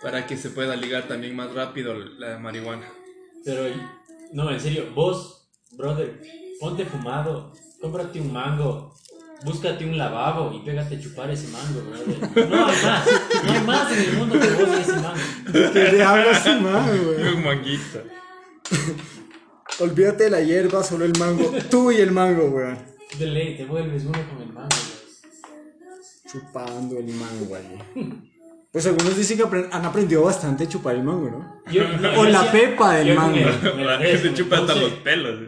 para que se pueda ligar también más rápido la marihuana. Pero, no, en serio, vos, brother, ponte fumado, cómprate un mango, Búscate un lavabo y pégate a chupar ese mango, brother. No hay más. No hay más en el mundo que vos y ese mango. ¿Qué le hablas ese mango, güey? Un manguito. Olvídate de la hierba, solo el mango. Tú y el mango, güey. De ley, te vuelves uno con el mango, güey. Chupando el mango, güey. Pues algunos dicen que han aprendido bastante a chupar el mango, ¿no? o la pepa del mango. la gente se chupa hasta los pelos.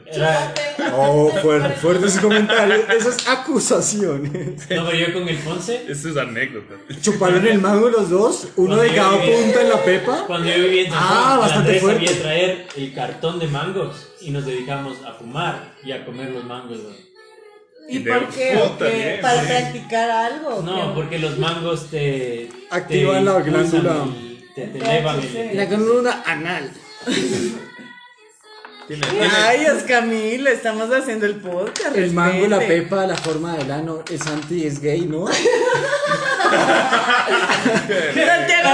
Oh, fuerte, fuerte ese comentario, esas acusaciones. No, pero yo con el Ponce. Eso es anécdota. ¿Chuparon el mango los dos? ¿Uno de cada punta en la pepa? Cuando yo vivía en Ah, bastante fuerte. a traer el cartón de mangos y nos dedicamos a fumar y a comer los mangos, ¿Y, por qué? ¿Para practicar algo? No, porque los mangos te... Activan la glándula. te, elevan La glándula anal. Ay, es Camilo, estamos haciendo el podcast. El mango, la pepa, la forma del ano, el Santi es gay, ¿no? Santiago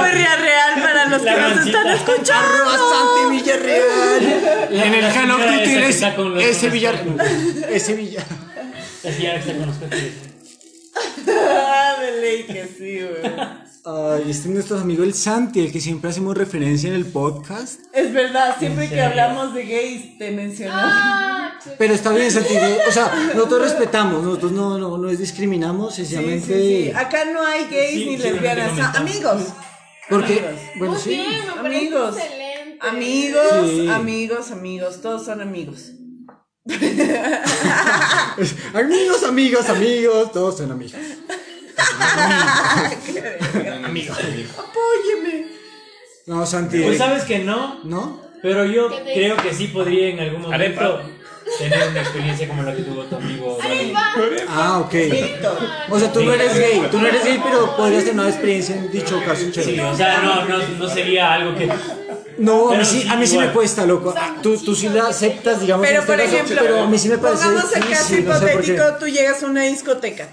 Villarreal para los que nos están escuchando. Arroba Santi Villarreal. En el Call of Duty ese Villarreal. Ese Villarreal. Es ya está con los Ah, de ley que sí, güey. Ay, este es nuestro amigo el Santi, el que siempre hacemos referencia en el podcast. Es verdad, siempre que hablamos de gays te mencionamos. Ah, Pero está bien, Santi. O sea, nosotros respetamos, nosotros no, no, no discriminamos, sencillamente. Sí, sí, Acá no hay gays ni lesbianas, ah, amigos. Porque, bueno, sí. amigos. Amigos, amigos, amigos, todos son amigos. amigos, amigos, amigos, todos son amigos. Amigo. Apóyeme. No, Santi. Pues sabes que no. ¿No? Pero yo creo que sí podría en algún momento tener una experiencia como la que tuvo tu amigo. Ah, ok. O sea, tú no eres gay, tú no eres gay, pero podrías tener una experiencia en dicho caso. Sí, o sea, no, no, no sería algo que no, a mí, sí, a mí sí me cuesta, loco. Tú, tú sí la aceptas, digamos. Pero, por ejemplo, pero a mí sí me parece pongamos el caso hipotético, tú llegas a una discoteca,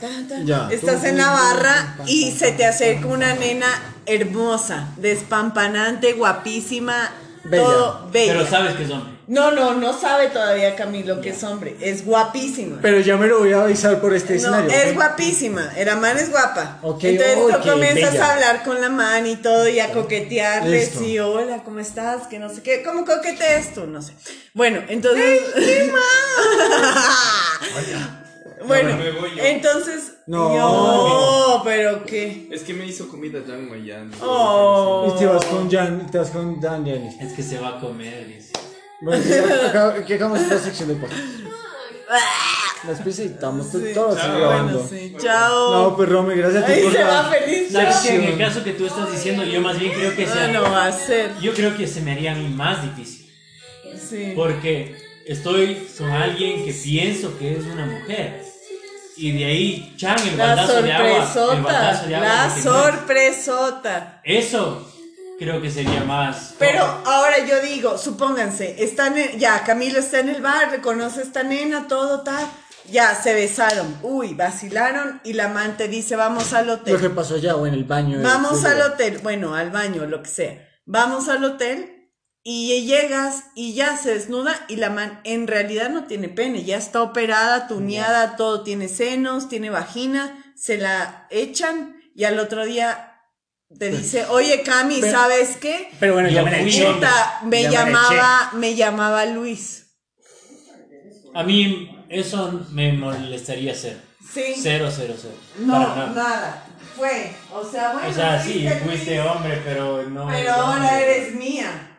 estás en la barra y se te acerca una nena hermosa, despampanante, guapísima, todo bella. Pero sabes que es hombre. No, no, no sabe todavía Camilo que es hombre. Es guapísima. Pero ya me lo voy a avisar por este escenario. Es guapísima. La man es guapa. Entonces tú comienzas a hablar con la man y todo y a coquetearle. Sí, hola, ¿cómo estás? Que no sé qué. ¿Cómo coqueteas tú? No sé. Bueno, entonces. ¿Qué Bueno, entonces. No. no, pero ¿qué? Es que me hizo comida Jan Mayan. Oh. Y te vas con Jan, te vas con Daniel. Es que se va a comer, dice. Bueno, ¿qué acabamos esta sección de podcast. Las visitamos, sí, todos chao, grabando. Bueno, sí. Chao. No, pues Rome, gracias a ti por se la va feliz. ¿Sabes que en el caso que tú estás diciendo, yo más bien creo que sea. No, no va a ser. Yo creo que se me haría a mí más difícil. Sí. Porque estoy con alguien que pienso que es una mujer. Y de ahí, chan, el baldazo de agua. El baldazo de agua. La sorpresota. Eso creo que sería más. Pero ahora yo digo, supónganse, están ya, Camilo está en el bar, reconoce a esta nena, todo tal. Ya, se besaron, uy, vacilaron y la amante dice, vamos al hotel. Lo que pasó ya, o en el baño. Vamos al hotel, bueno, al baño, lo que sea. Vamos al hotel y llegas y ya se desnuda y la man en realidad no tiene pene, ya está operada, tuneada, todo tiene senos, tiene vagina, se la echan y al otro día te dice, oye Cami, ¿sabes qué? Pero bueno, ya me, me llamaba, me llamaba Luis. A mí eso me molestaría hacer. Sí. Cero, cero, cero. No, nada. Fue. O sea, bueno. O sea, sí, fuiste hombre, pero no. Pero ahora eres mía.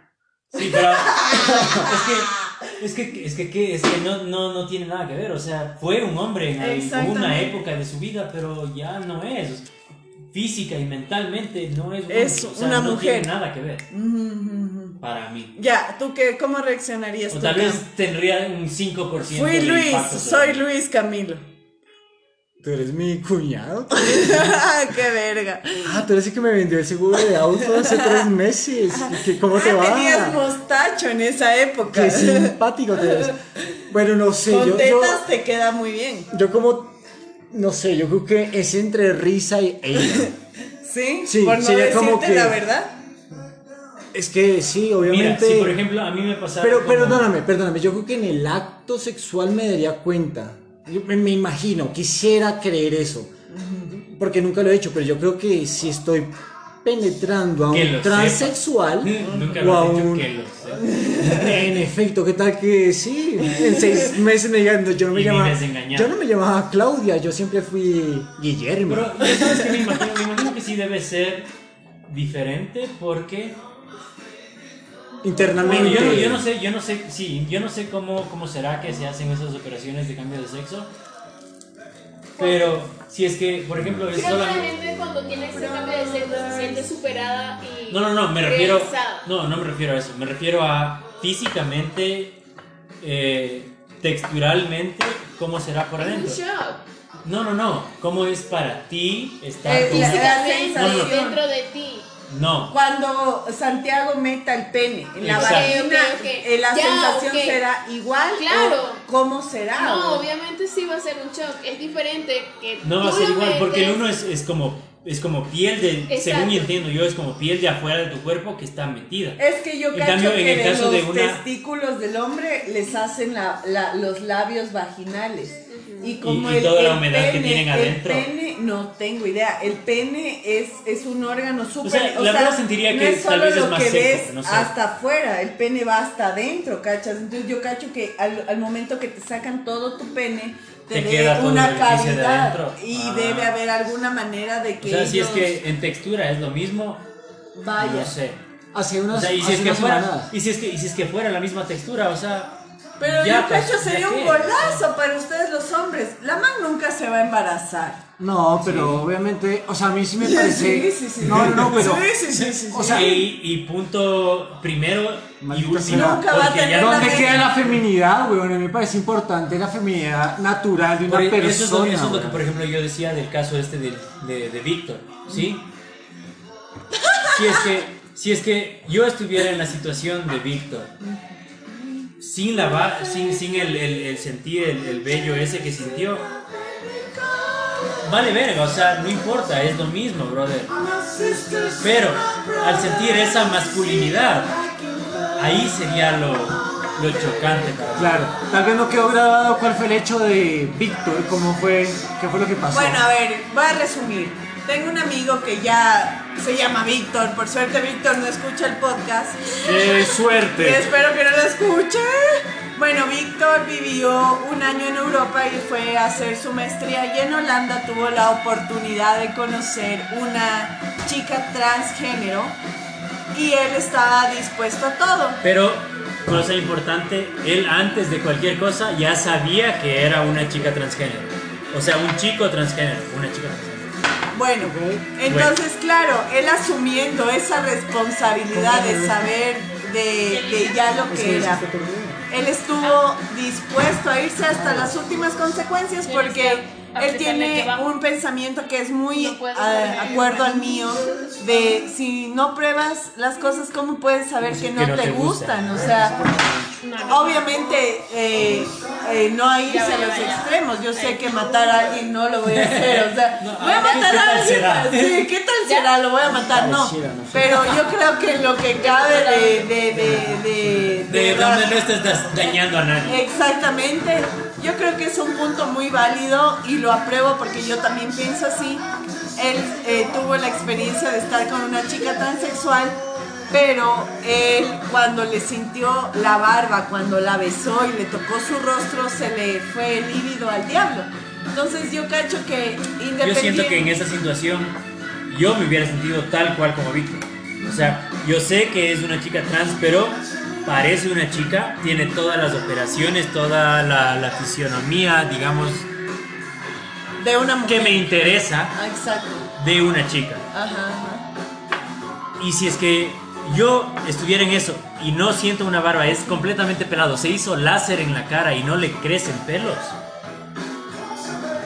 Sí, pero. es que. Es que, es que, es que no, no, no tiene nada que ver. O sea, fue un hombre en una época de su vida, pero ya no es física y mentalmente no es, es una no mujer. Tiene nada que ver. Para mí. Ya, ¿tú qué, cómo reaccionarías? O tal vez tendría un 5%. Fui Luis, soy Luis Camilo. Tú eres mi cuñado. ¡Qué verga! Ah, tú eres el que me vendió el seguro de auto hace tres meses. ¿Cómo te ah, va? Tenías mostacho en esa época. Qué simpático te ves. Bueno, no sé. Con tetas te queda muy bien. Yo como no sé, yo creo que es entre risa y ella. ¿Sí? Sí, por no sería como que. la verdad. Es que sí, obviamente. Mira, si por ejemplo a mí me pasaba. Pero perdóname, perdóname. Yo creo que en el acto sexual me daría cuenta. Yo me, imagino, quisiera creer eso. Porque nunca lo he hecho, pero yo creo que si estoy penetrando a un transexual o a un... En efecto, ¿qué tal que sí? En seis meses me digan, yo no me llamaba... Yo no me llamaba Claudia, yo siempre fui Guillermo. Pero sabes que me imagino, me imagino que sí debe ser diferente porque internamente. yo, yo, no sé, yo no sé, sí, yo no sé cómo, cómo será que se hacen esas operaciones de cambio de sexo. Pero si es que, por ejemplo, es solamente... la gente cuando tiene ese cambio de sexo se siente superada y... No, no, no, me refiero... No, no me refiero a eso. Me refiero a físicamente, eh, texturalmente, cómo será por adentro. No, no, no. ¿Cómo es para ti estar con... Físicamente, dentro de ti. No. Cuando Santiago meta el pene en la vagina, eh, la sensación será igual. Claro. ¿Cómo será? No, obviamente sí va a ser un shock. Es diferente que. No va a ser igual, porque el uno es, es como es como piel de, según entiendo yo, es como piel de afuera de tu cuerpo que está metida. Es que yo cacho que en el caso de, los testículos del hombre les hacen la, la, los labios vaginales. Y como el, toda la humedad que tienen adentro. El pene, no tengo idea. El pene es, es un órgano súper. O sea, la verdad sentiría que es tal vez es más que ves no hasta afuera. El pene va hasta adentro, ¿cachas? Entonces yo cacho que al, al momento que te sacan todo tu pene te, queda una cavidad y ah. debe haber alguna manera de que. O sea, si es que en textura es lo mismo, vaya. No sé. Hace unas, o sea, y si es que fuera, y si es que y si es que fuera la misma textura, o sea, pero yo creo que sería un golazo para ustedes los hombres. La man nunca se va a embarazar. No, pero obviamente, o sea, a mí sí me parece. Sí, sí, sí. No, no, pero. Sí, sí, sí. O sea, y, y, punto primero y último. Nunca va a tener ¿Dónde queda la feminidad, weón? A mí me parece importante la feminidad natural de una persona. Eso es, lo, eso es lo que, por ejemplo, yo decía del caso este de, de, de Víctor, ¿sí? si es que, si es que yo estuviera en la situación de Víctor sin la sin, sin el, el, sentir el, el, bello ese que sintió. Vale verga, o sea, no importa, es lo mismo, brother. Pero al sentir esa masculinidad, ahí sería lo, lo chocante. Claro, tal vez no quedó grabado cuál fue el hecho de Víctor, cómo fue, qué fue lo que pasó. Bueno, a ver, voy a resumir. Tengo un amigo que ya se llama Víctor. Por suerte, Víctor no escucha el podcast. ¡Qué suerte! Y espero que no lo escuche. Bueno, Víctor vivió un año en Europa y fue a hacer su maestría y en Holanda tuvo la oportunidad de conocer una chica transgénero y él estaba dispuesto a todo. Pero, cosa importante, él antes de cualquier cosa ya sabía que era una chica transgénero. O sea, un chico transgénero, una chica transgénero. Bueno, entonces, claro, él asumiendo esa responsabilidad de saber de, ya lo que era, él estuvo dispuesto a irse hasta las últimas consecuencias porque él tiene un pensamiento que es muy a, acuerdo al mío de si no pruebas las cosas, ¿cómo puedes saber que no, te, gustan? O sea, obviamente eh, eh, no hay irse a los extremos. Yo sé que matar a alguien no lo voy a hacer. O sea, voy a matar a alguien. Sí, ¿qué tal será? Lo voy a matar. No. Pero yo creo que lo que cabe de. De, de, de, de donde no estés dañando a nadie. Exactamente. Yo creo que es un punto muy válido y lo apruebo porque yo también pienso así. Él eh, tuvo la experiencia de estar con una chica transexual pero él cuando le sintió la barba, cuando la besó y le tocó su rostro, se le fue lívido al diablo. Entonces yo cacho que independientemente... Yo siento que en esa situación yo me hubiera sentido tal cual como Víctor. O sea, yo sé que es una chica trans, pero parece una chica, tiene todas las operaciones, toda la, fisionomía, digamos, de una mujer. que me interesa Exacto. de una chica. Ajá, Y si es que yo estuviera en eso y no siento una barba, es completamente pelado, se hizo láser en la cara y no le crecen pelos,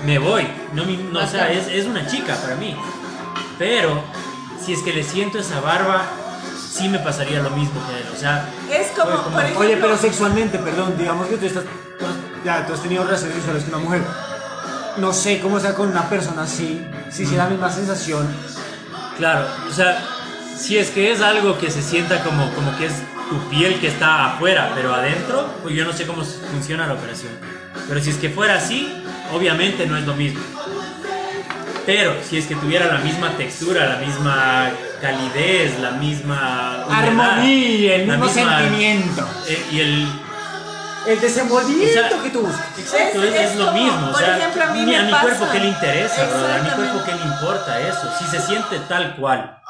me voy. No, no o sea, es, es, una chica para mí. Pero si es que le siento esa barba, sí me pasaría lo mismo que él. O sea, es como, oye, pero sexualmente, perdón, digamos que tú estás, ya, tú has tenido relaciones sexuales con una mujer. No sé cómo sea con una persona así, si es la misma sensación. Claro, o sea, si es que es algo que se sienta como, como que es tu piel que está afuera, pero adentro, pues yo no sé cómo funciona la operación. Pero si es que fuera así, obviamente no es lo mismo. Pero si es que tuviera la misma textura, la misma calidez, la misma armonía, el mismo sentimiento eh, y el el desenvolvimiento que tú Exacto, es, lo mismo. O sea, ejemplo, a, mí a mi cuerpo que le interesa, a mi cuerpo que le importa eso. Si se siente tal cual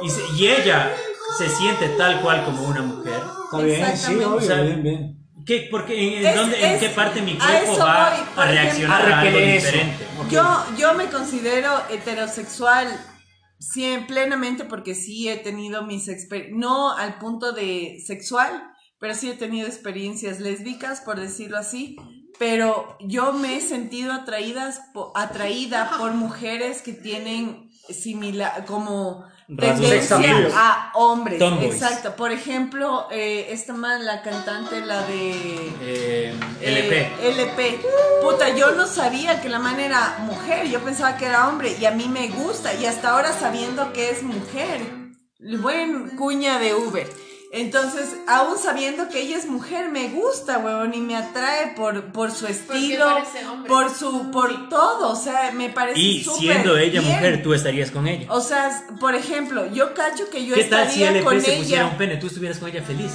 y, ella se siente tal cual como una mujer. Está bien, sí, obvio, bien, bien. ¿Qué, porque, en, dónde, ¿En qué parte mi cuerpo va a reaccionar a, algo diferente? Yo, yo me considero heterosexual sí, plenamente porque sí he tenido mis experiencias, no al punto de sexual, pero sí he tenido experiencias lésbicas, por decirlo así, pero yo me he sentido atraídas, atraída por mujeres que tienen similar, como tendencia a hombres. Exacto. Por ejemplo, eh, esta man, la cantante, la de eh, LP. Eh, LP. Puta, yo no sabía que la man era mujer, yo pensaba que era hombre y a mí me gusta y hasta ahora sabiendo que es mujer. Buen cuña de Uber. Entonces, aún sabiendo que ella es mujer, me gusta, weón, y me atrae por, por su estilo, por su, por todo, o sea, me parece Y siendo ella mujer, tú estarías con ella. O sea, por ejemplo, yo cacho que yo ¿Qué estaría tal si LP con se ella. pusiera un pene, tú estuvieras con ella feliz?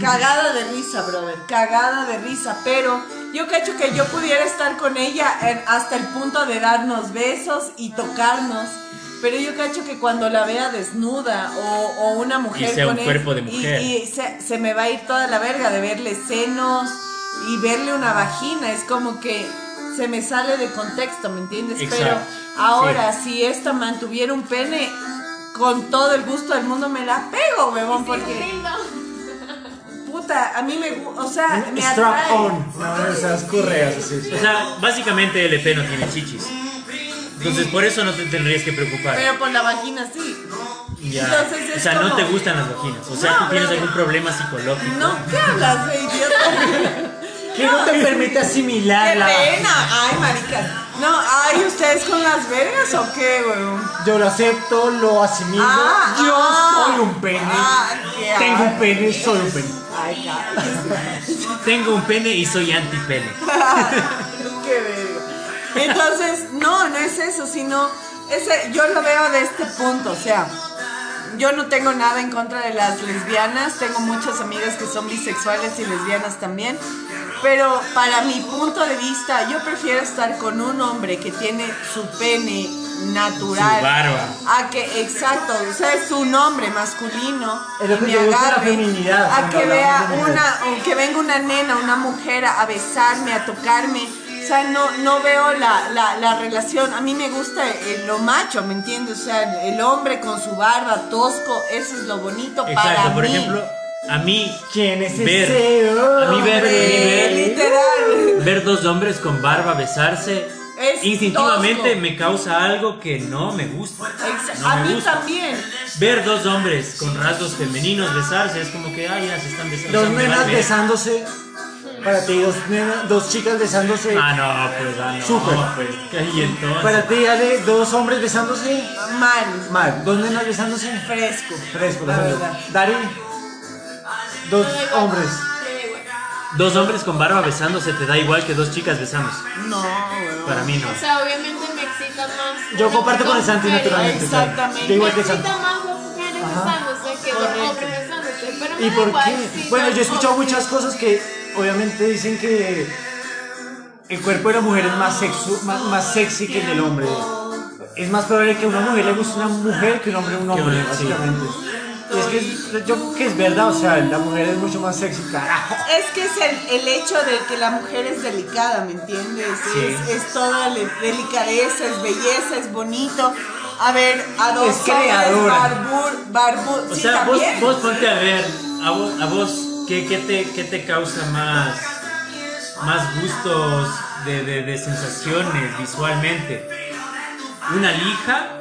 Cagada de risa, brother, cagada de risa, pero yo cacho que yo pudiera estar con ella hasta el punto de darnos besos y tocarnos pero yo cacho que cuando la vea desnuda o, una mujer y sea un cuerpo de mujer. Y, se, me va a ir toda la verga de verle senos y verle una vagina. Es como que se me sale de contexto, ¿me entiendes? Pero ahora, si esta mantuviera un pene, con todo el gusto del mundo me la pego, huevón, porque. Puta, a mí me gusta, o sea, me Strap on, no, esas correas así. O sea, básicamente LP no tiene chichis. Entonces por eso no te tendrías que preocupar. Pero por la vagina sí. Ya. Entonces o sea, no te gustan las vaginas. O sea, tú tienes algún problema psicológico. No, ¿qué hablas, de idiota? que no, te permite asimilar ¡Qué la pena! Ay, marica. No, ay, ¿ustedes con las vergas o qué, weón? Yo lo acepto, lo asimilo. Ah, Yo ah, soy un pene. Ah, Tengo un pene, soy un pene. Ay, Tengo un pene y soy anti-pene. qué verga. Entonces, no, no es eso, sino ese, yo lo veo de este punto, o sea, yo no tengo nada en contra de las lesbianas, tengo muchas amigas que son bisexuales y lesbianas también, pero para mi punto de vista, yo prefiero estar con un hombre que tiene su pene natural. Su barba. A que, exacto, o sea, es un hombre masculino. Es lo que me agarre, a que vea una, o que venga una nena, una mujer a besarme, a tocarme o sea, no, no veo la, la, la relación. A mí me gusta lo macho, ¿me entiendes? O sea, el hombre con su barba tosco, eso es lo bonito Exacto, para por mí. ejemplo, a mí ¿Quién es ver, ese a mí ver, ver, literal. ver dos hombres con barba besarse Es instintivamente tosco. me causa algo que no me gusta. No a me mí gusta. también. Ver dos hombres con rasgos femeninos besarse es como que, ay, ya se están besando. Dos o sea, nenas besándose. Para ti, dos, nenas- dos chicas besándose. Ah, no, pues, ah, no. Súper. Pues, y entonces. Para ti, Ale, dos hombres besándose. Mal. Mal. Dos nenas besándose. Fresco. Fresco, La la verdad. Dari. Dos igual, hombres. igual. Dos hombres con barba besándose te da igual que dos chicas besándose. No, weón. Para mí no. O sea, obviamente me excita más. Yo comparto con el Santi mujeres. naturalmente. Exactamente. Yo Me igual que Santi. excita más dos mujeres Ajá. besándose que Correcto. dos hombres besándose. Pero me ¿Y por igual, qué? Bueno, yo he escuchado muchas cosas que obviamente dicen que el cuerpo de la mujer es más, sexu más, más sexy que el del hombre. Es más probable que a una mujer le guste una mujer que un hombre a un hombre, básicamente. Y es que es- yo creo que es verdad, o sea, la mujer es mucho más sexy, carajo. Es que es el, el hecho de que la mujer es delicada, ¿me entiendes? Sí. Es, es toda delicadeza, es belleza, es bonito. A ver, a dos Es creadora. barbur, barbur, O sí, sea, vos, también. vos ponte a ver, a vos, a vos ¿qué, qué te, qué te causa más, más gustos de, de, de sensaciones visualmente? ¿Una lija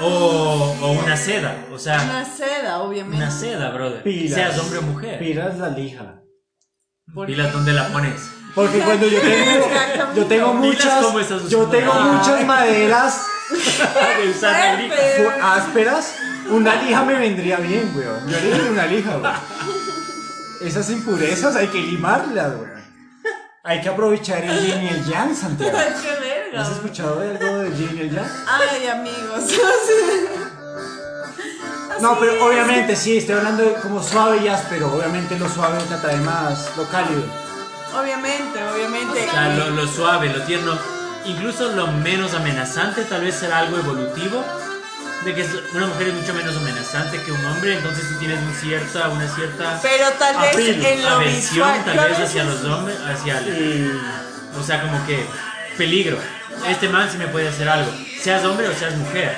o, o una seda? O sea, Una seda, obviamente. una seda, brother. Pilas. Seas hombre o mujer. Piras la lija. ¿Por ¿Y las dónde la pones? Porque cuando yo tengo, yo tengo Pilas muchas, como esas yo tengo Ah. muchas maderas de usar la lija. Fuerte. fu- ásperas, una lija me vendría bien, weón. Yo haría una lija, weón. Esas impurezas hay que limarlas, weón. Hay que aprovechar el yin y el yang, Santiago. Ay, qué verga. ¿Has escuchado de algo del yin y el yang? Ay, amigos. No, pero es. obviamente sí, estoy hablando de como suave y áspero. Obviamente lo suave trata de más lo cálido. Obviamente, obviamente. O sea, lo, lo suave, lo tierno, incluso lo menos amenazante, tal vez será algo evolutivo, de que una mujer es mucho menos amenazante que un hombre, entonces tú tienes un cierta, una cierta Pero tal vez Apil, en lo aversión visual. tal yo a vez veces- hacia los hombres, hacia el, o sea, como que peligro. Este man sí me puede hacer algo, seas hombre o seas mujer,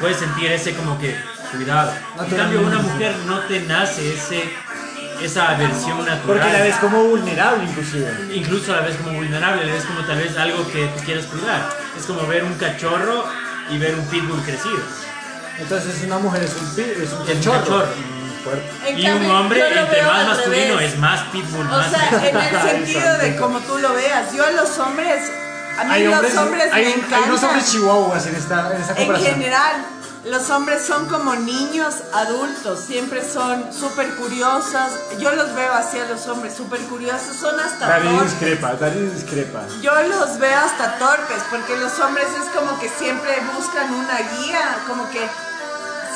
puedes sentir ese como que cuidado. En cambio, una mujer no te nace ese esa versión natural. Porque la ves como vulnerable, inclusive. Incluso la ves como vulnerable, la ves como tal vez algo que tú quieres cuidar. Es como ver un cachorro y ver un pitbull crecido. Entonces una mujer es un, pitbull, es un cachorro. cachorro. Fuerte. En Y cambio, un hombre, yo lo entre veo más al masculino, revés. es más pitbull, O más sea, en el sentido de como tú lo veas, yo a los hombres, a mí Hay los hombres, hombres hay, me hay encantan. unos hombres chihuahuas en esta, en esta En comparación. general, los hombres son como niños adultos, siempre son súper curiosos. Yo los veo así a los hombres, súper curiosos, son hasta Darío torpes. discrepa, Darío discrepa. Yo los veo hasta torpes, porque los hombres es como que siempre buscan una guía, como que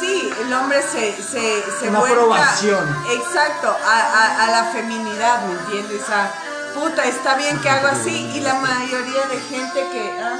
sí, el hombre se, se, se Una vuelca- aprobación. Exacto, a, a- a la feminidad, ¿me entiendes? A, puta, está bien que hago así, y la mayoría de gente que... ah,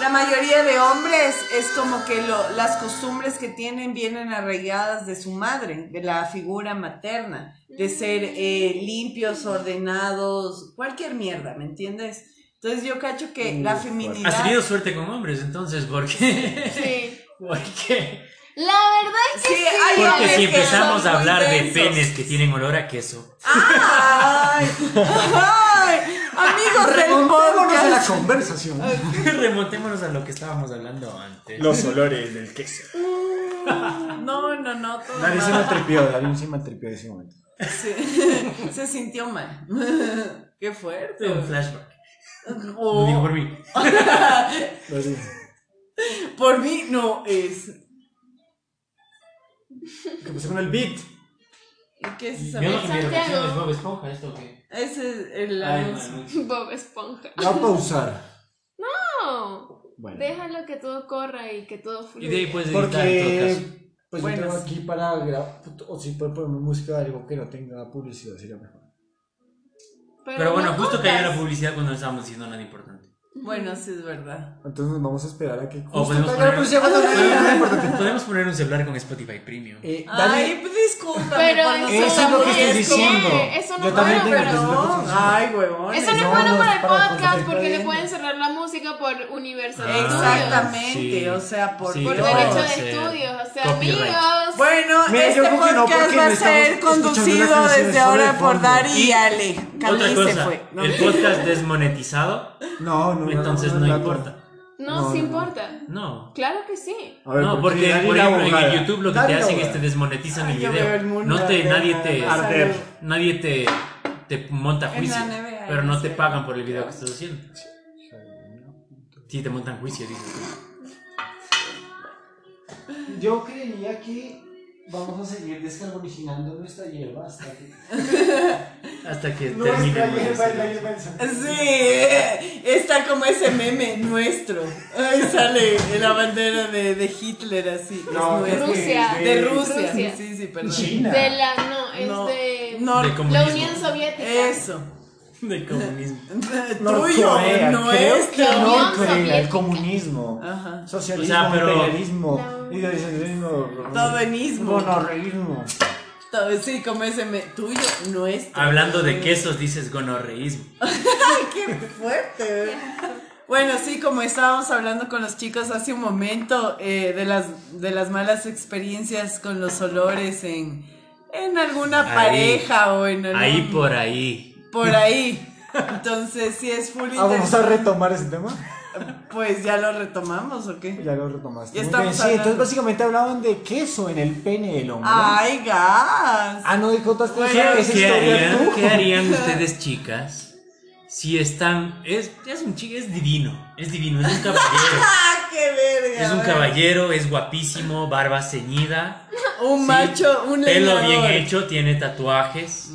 la mayoría de hombres es como que lo- las costumbres que tienen vienen arraigadas de su madre, de la figura materna, de ser eh, limpios, ordenados, cualquier mierda, ¿me entiendes? Entonces yo cacho que la feminidad... Has tenido suerte con hombres, entonces, ¿por qué? Sí. ¿Por qué? La verdad es que Sí, sí. hay Porque si empezamos a hablar de penes que tienen olor a queso, ¡Ay! Amigos del Remontémonos a la podcast. conversación. remontémonos a lo que estábamos hablando antes. Los olores del queso. No, no, no, todo Darío se mal. maltripió, Darío se maltripió en ese momento. Sí. Se sintió mal. Qué fuerte. un flashback. Oh. Lo digo por mí. Por mí no es. ¿Qué pasó con el beat? ¿Qué es esa? Yo no Santiago. Bob Esponja, ¿esto qué? Ese es el Ay, anuncio. Bob Esponja. La voy a pausar. No. Bueno. Déjalo que todo corra y que todo fluya. Y de ahí puedes editar en todo Porque caso. pues Bueno, yo tengo aquí para grabar, o si puedo poner música de algo que no tenga publicidad sería mejor. Pero bueno, no justo cayó la cortas. publicidad cuando no estábamos diciendo nada importante. Bueno, sí es verdad. Entonces nos vamos a esperar a que O podemos poner, podemos poner un celular con Spotify Premium. Eh, dale. Ay, pues discúlpame. Pero eso es lo que estoy diciendo. Eso no Yo es también bueno, pero-. Ay, huevones. Eso no es No, bueno no, para el podcast porque le pueden cerrar la música por Universal Ah. Exactamente, Sí. o sea, por Sí, Por derecho de estudios. O sea, amigos. Bueno, Mira, este no, podcast porque va a no ser conducido desde ahora por. Dari y Ale. Otra Camille se cosa, fue. ¿no? el podcast desmonetizado, No, no, no. entonces no, no, no, importa. No, No, sí no, no. importa. No. Claro que sí. Ver, no, porque, por ejemplo, en YouTube lo que te hacen es te desmonetizan el Ay, video. No te, nadie te, nadie te, te monta En la juicio, pero no te pagan por el video que estás haciendo. Sí, te montan juicio, dices tú. Yo creería que vamos a seguir descarbonizando nuestra hierba hasta que. Hasta que Nuestra termine. hierba es la hierba. Sí, está como ese meme nuestro. Ahí sale la bandera de, de Hitler así. es No, nuestro. Rusia. De Rusia. Rusia. Sí, sí, perdón. China. De la. No, es No, de. no, De la. Unión Soviética. Eso. De comunismo. Tuyo, Norcorea, creo nuestro. que Unión Norcorea, el comunismo, Ajá. socialismo, O sea, pero- imperialismo, idealismo. Todo, sí, como ese me, tuyo, nuestro. Hablando de quesos, dices gonorreísmo. Qué fuerte. Bueno, sí, como estábamos hablando con los chicos hace un momento eh, de, las, de las malas experiencias con los olores en, en alguna Ahí. pareja o en algún- Ahí por ahí. Por ahí. Entonces, sí es full Ah, vamos a retomar ese tema. Pues ya lo retomamos, ¿o qué? Ya lo retomaste. Ya Muy estamos bien, sí, hablando. entonces básicamente hablaban de queso en el pene del hombre. ¡Ay, gas! Ah, no, contaste Bueno, esa, esa ¿Qué historia harían, tú. qué harían ustedes, chicas, si están... Es, es un chico, es divino, es divino, es un caballero. ¡Ah, qué verga! Es un caballero, es guapísimo, barba ceñida, Un sí, macho, un pelo leñador. bien hecho, tiene tatuajes.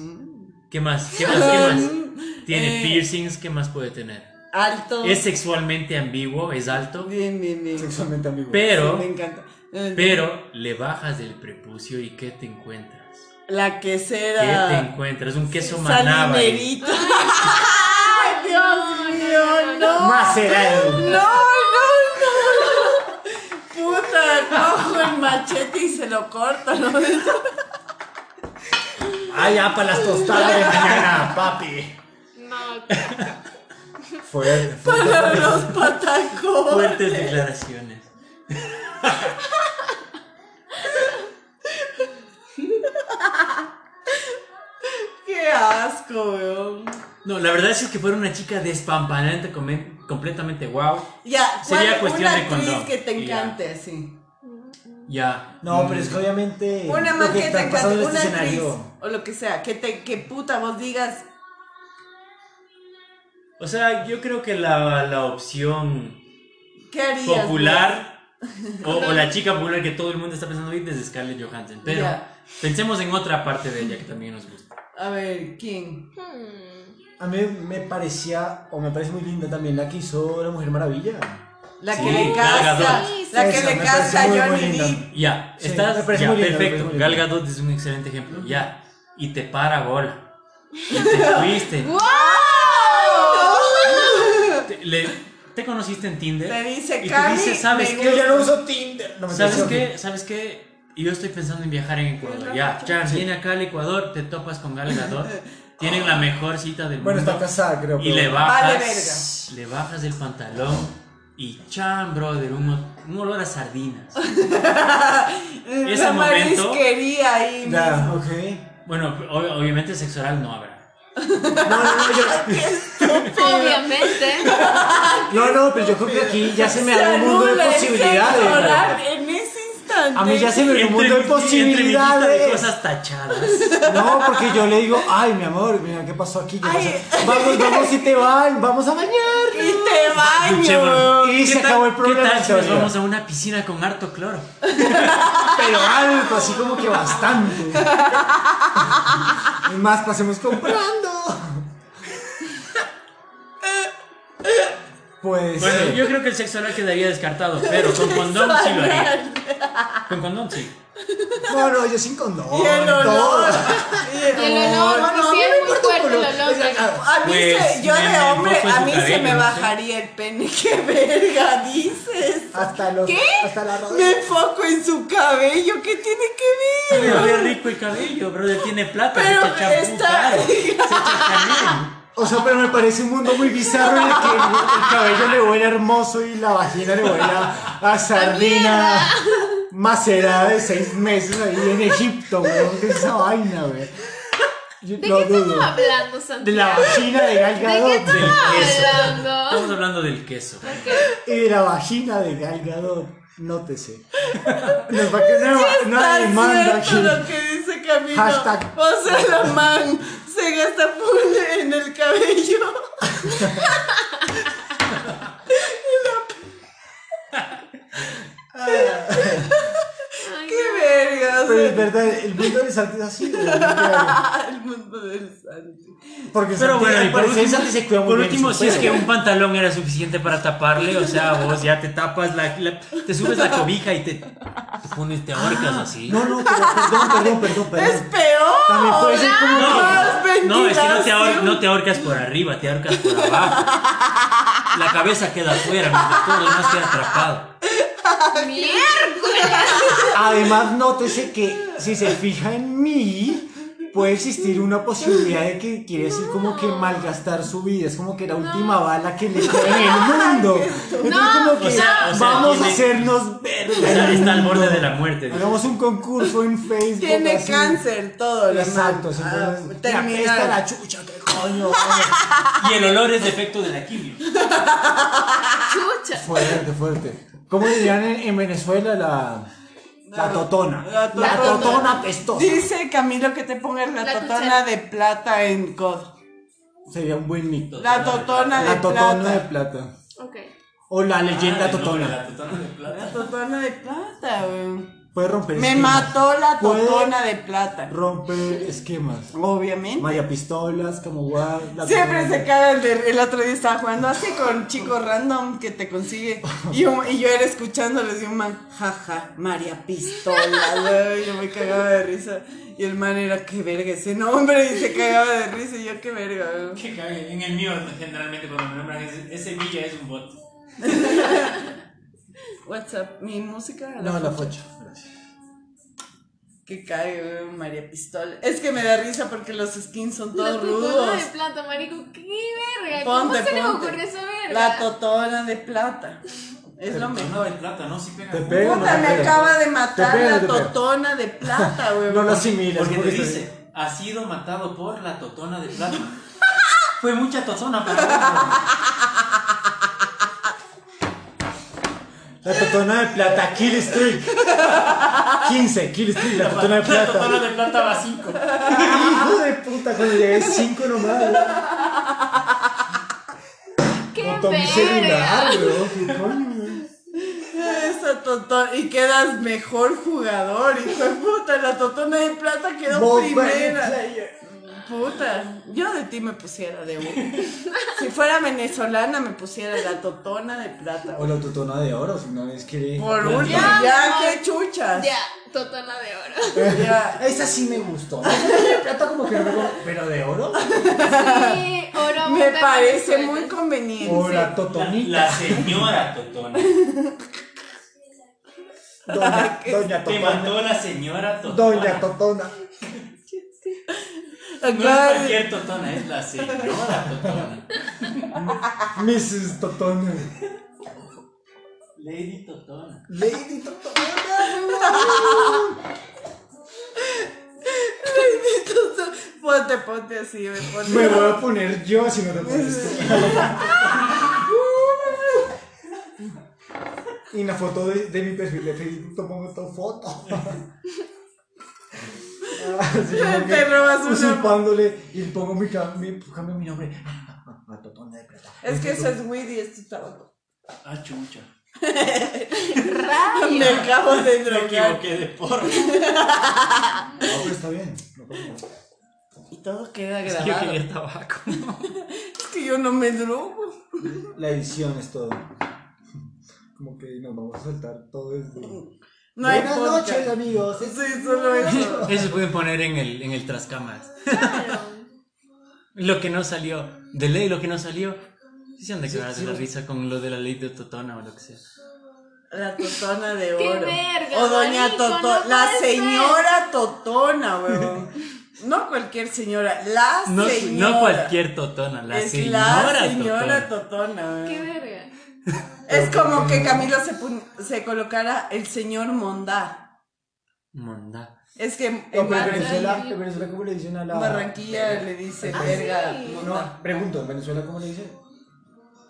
¿Qué más? ¿Qué más? ¿Qué más? Tiene Eh, piercings, ¿qué más puede tener? Alto. Es sexualmente ambiguo, es alto, Bien, bien, bien. Sexualmente amigo. pero, Sí, me encanta. Eh, pero le bajas del prepucio y ¿qué te encuentras? La ¿Qué quesera. te encuentras? Un queso manaba. Salinerito. ¡Ay, Dios mío! ¡No! Macerado. ¡No, no, no! Puta, cojo el machete y se lo corto, ¿no? Ah, ya para las tostadas de mañana, papi. No, Fuerte. Para los patacos. Fuertes declaraciones. asco, weón. No, la verdad es que fuera una chica despampanante, completamente wow. Ya, sería cuestión de condón. que te encante, así. Ya. No, pero es que obviamente. Una más que, una este actriz. O lo que sea, que te, que puta vos digas. O sea, yo creo que la, la opción ¿Qué harías, popular o, la chica popular que todo el mundo está pensando hoy es Scarlett Johansson. Pero pensemos en otra parte de ella que también nos gusta. A ver, ¿quién? A mí me parecía, o me parece muy linda también la que hizo La Mujer Maravilla. La que le casca, la que le casca a Johnny Depp. Ya, estás, ya, perfecto. Gal Gadot es un excelente ejemplo. Ya, y te para gol. Y te fuiste. ¡Wow! Te, le, te conociste en Tinder. Te dice, y te dice, ¿sabes qué? Yo ya no uso Tinder. ¿Sabes qué? ¿Sabes qué? Yo estoy pensando en viajar en Ecuador. Ya, ya, viene acá al Ecuador, te topas con Gal Gadot. Tienen la mejor cita del mundo. Bueno, está casada, creo. Y le bajas. le bajas el pantalón. Y chan, brother, un, un olor a sardinas. Ese la momento. ahí. Ya, ok. Bueno, obviamente sexo oral no habrá. No, no, no, yo... Obviamente. No, no, pero yo creo que aquí ya se me abre un mundo de posibilidades. En a mí ya se me un mundo de posibilidades. de cosas tachadas. No, porque yo le digo, ay, mi amor, mira qué pasó aquí. Vamos, vamos y te van, vamos a bañar. Y te baño. Y se acabó el problema. ¿Qué tal si vamos a una piscina con harto cloro? Pero alto, así como que bastante. Y más, pasemos comprando. Pues. Bueno, yo creo que el sexo oral quedaría descartado, pero con condón sí lo haría. Con condón sí. No, no, yo sin condón. Y el olor. Y el olor. No, no, sí es muy fuerte el olor. A mí, se, pues, yo de hombre, a mí se me bajaría el pene. ¿Qué verga dices? Hasta los. ¿Qué? Hasta la rodilla. Me enfoco en su cabello. ¿Qué tiene que ver? Pero es rico el cabello, brother. Tiene plata. Pero se echa está... Se echa canela. O sea, pero me parece un mundo muy bizarro en el que el, cabello le huele hermoso y la vagina le huele a, sardina macerada de seis meses ahí en Egipto, weón. ¿Qué es esa vaina, güey? ¿De qué estamos hablando, Santiago? De la vagina de Gal Gadot. ¿De qué estamos hablando? Estamos hablando del queso. Y de la vagina de Gal Gadot. Nótese. Nos va a quedar una, una demanda aquí. lo que dice Camilo. Hashtag. O sea, la man se gasta full en el cabello. ¡Qué verga! Pero es verdad, el mundo del Santi es así. el mundo del Santi. Porque Pero bueno, y por último, se cuida muy por último si es que un pantalón era suficiente para taparle, o sea, vos ya te tapas, la, te subes la cobija y te, pones, te ahorcas así. No, no, pero, perdón, perdón, perdón, perdón. Es peor. También puede ser como no, no, es que no te, ahor, no te ahorcas por arriba, te ahorcas por abajo. La cabeza queda afuera, mientras todo lo demás queda atrapado. Además, nótese que si se fija en mí, puede existir una posibilidad de que quiere decir como que malgastar su vida. Es como que la última bala que le queda en el mundo. Entonces, como que vamos a hacernos ver. Está, al borde de la muerte. Hagamos un concurso en Facebook. Tiene cáncer todo. Exacto. Ah, termina la chucha, qué coño. y el olor es defecto de la quimio. Chucha. Fuerte, fuerte. ¿Cómo dirían en, Venezuela la, la, totona? La totona, pestosa. Dice Camilo que te pongas la, totona de plata en COD. Sería un buen mito. La totona de plata. La totona de plata. Ok. O la leyenda totona. la totona de plata. La totona de plata, güey. Puede romper Me mató la totona de plata. Rompe esquemas. Obviamente. Maya pistolas, como guard. Siempre se cae el, el otro día estaba jugando así con chico random que te consigue. Y, y yo era escuchando, les digo un man, jaja, María Pistola. Yo me cagaba de risa. Y el man era, qué verga ese nombre. Y se cagaba de risa. Y yo, qué verga. Qué cague. En el mío, generalmente, cuando me nombran, ese Villa es un bot. WhatsApp, mi música. no, la focha. Que cae, María Pistola. Es que me da risa porque los skins son todos la rudos. La totona de plata, marico, qué verga. ¿Cómo se le ocurrió esa verga? La totona de plata. Es lo mejor. de plata, ¿no? Si pega. Te pega, Puta, me acaba de matar la totona de plata, güey. No lo asimilas. Porque te dice, ha sido matado por la totona de plata. Fue mucha totona para La totona de plata, Kill Streak. 15, Kill Streak, la totona de plata. La totona de plata va 5. Hijo de puta, cuando llegué 5 nomás. ¡Qué Botó mi celular, weón. ¿Qué coño? Esa totona. Y quedas mejor jugador, hijo de puta. La totona de plata quedó Bob primera. Puta, yo de ti me pusiera de uno. Si fuera venezolana, me pusiera la totona de plata. O la totona de oro, si no es que. Por último, Ya, ya, no. qué chuchas. Ya, totona de oro. Ya. Esa sí me gustó. De plata como que no Pero de oro. Sí, oro. Me parece muy conveniente. O la La, totonita. la señora totona. Doña, doña Te Totona. mató la señora totona. Doña Totona. No es cualquier totona, es la señora totona. Mrs. Totona. Lady totona. Lady Totona. Ponte, ponte así, me ponte. Me voy a poner yo si no te pones tú. Y una foto de, de mi perfil de Facebook esta foto. Así como que Te robas una- usurpándole y pongo mi, mi, cambio mi nombre a Totona de Plata. Es que eso es weed y esto es tabaco. Ah, chucha. Me acabo de Me drogar. equivoqué de porra. No, pero está bien. No pasa nada. Y todo queda Es que yo grabado. quería tabaco. Es que yo no me drogo. La edición es todo. Como que nos vamos a saltar todo desde. No hay Buenas podcast. noches, amigos. Sí, solo eso. Eso se pueden poner en el, en el trascamas. Claro. Lo que no salió. De ley, lo que no salió. Sí se han de Sí, cagar sí, de la risa con lo de la ley de Totona o lo que sea. La totona de ¡Qué oro. verga, o doña marico, Totona. no la señora Totona, weón. No cualquier señora, la No, señora. no cualquier Totona, la es señora, la señora Totona. Totona, weón. ¡Qué verga! Es como que Camilo se, se colocara el señor Mondá. Monda. Es que No, en Venezuela, en Venezuela, ¿cómo le dicen a la. Barranquilla le dice Ah, verga. sí. Mondá. No, pregunto, ¿en Venezuela cómo le dicen?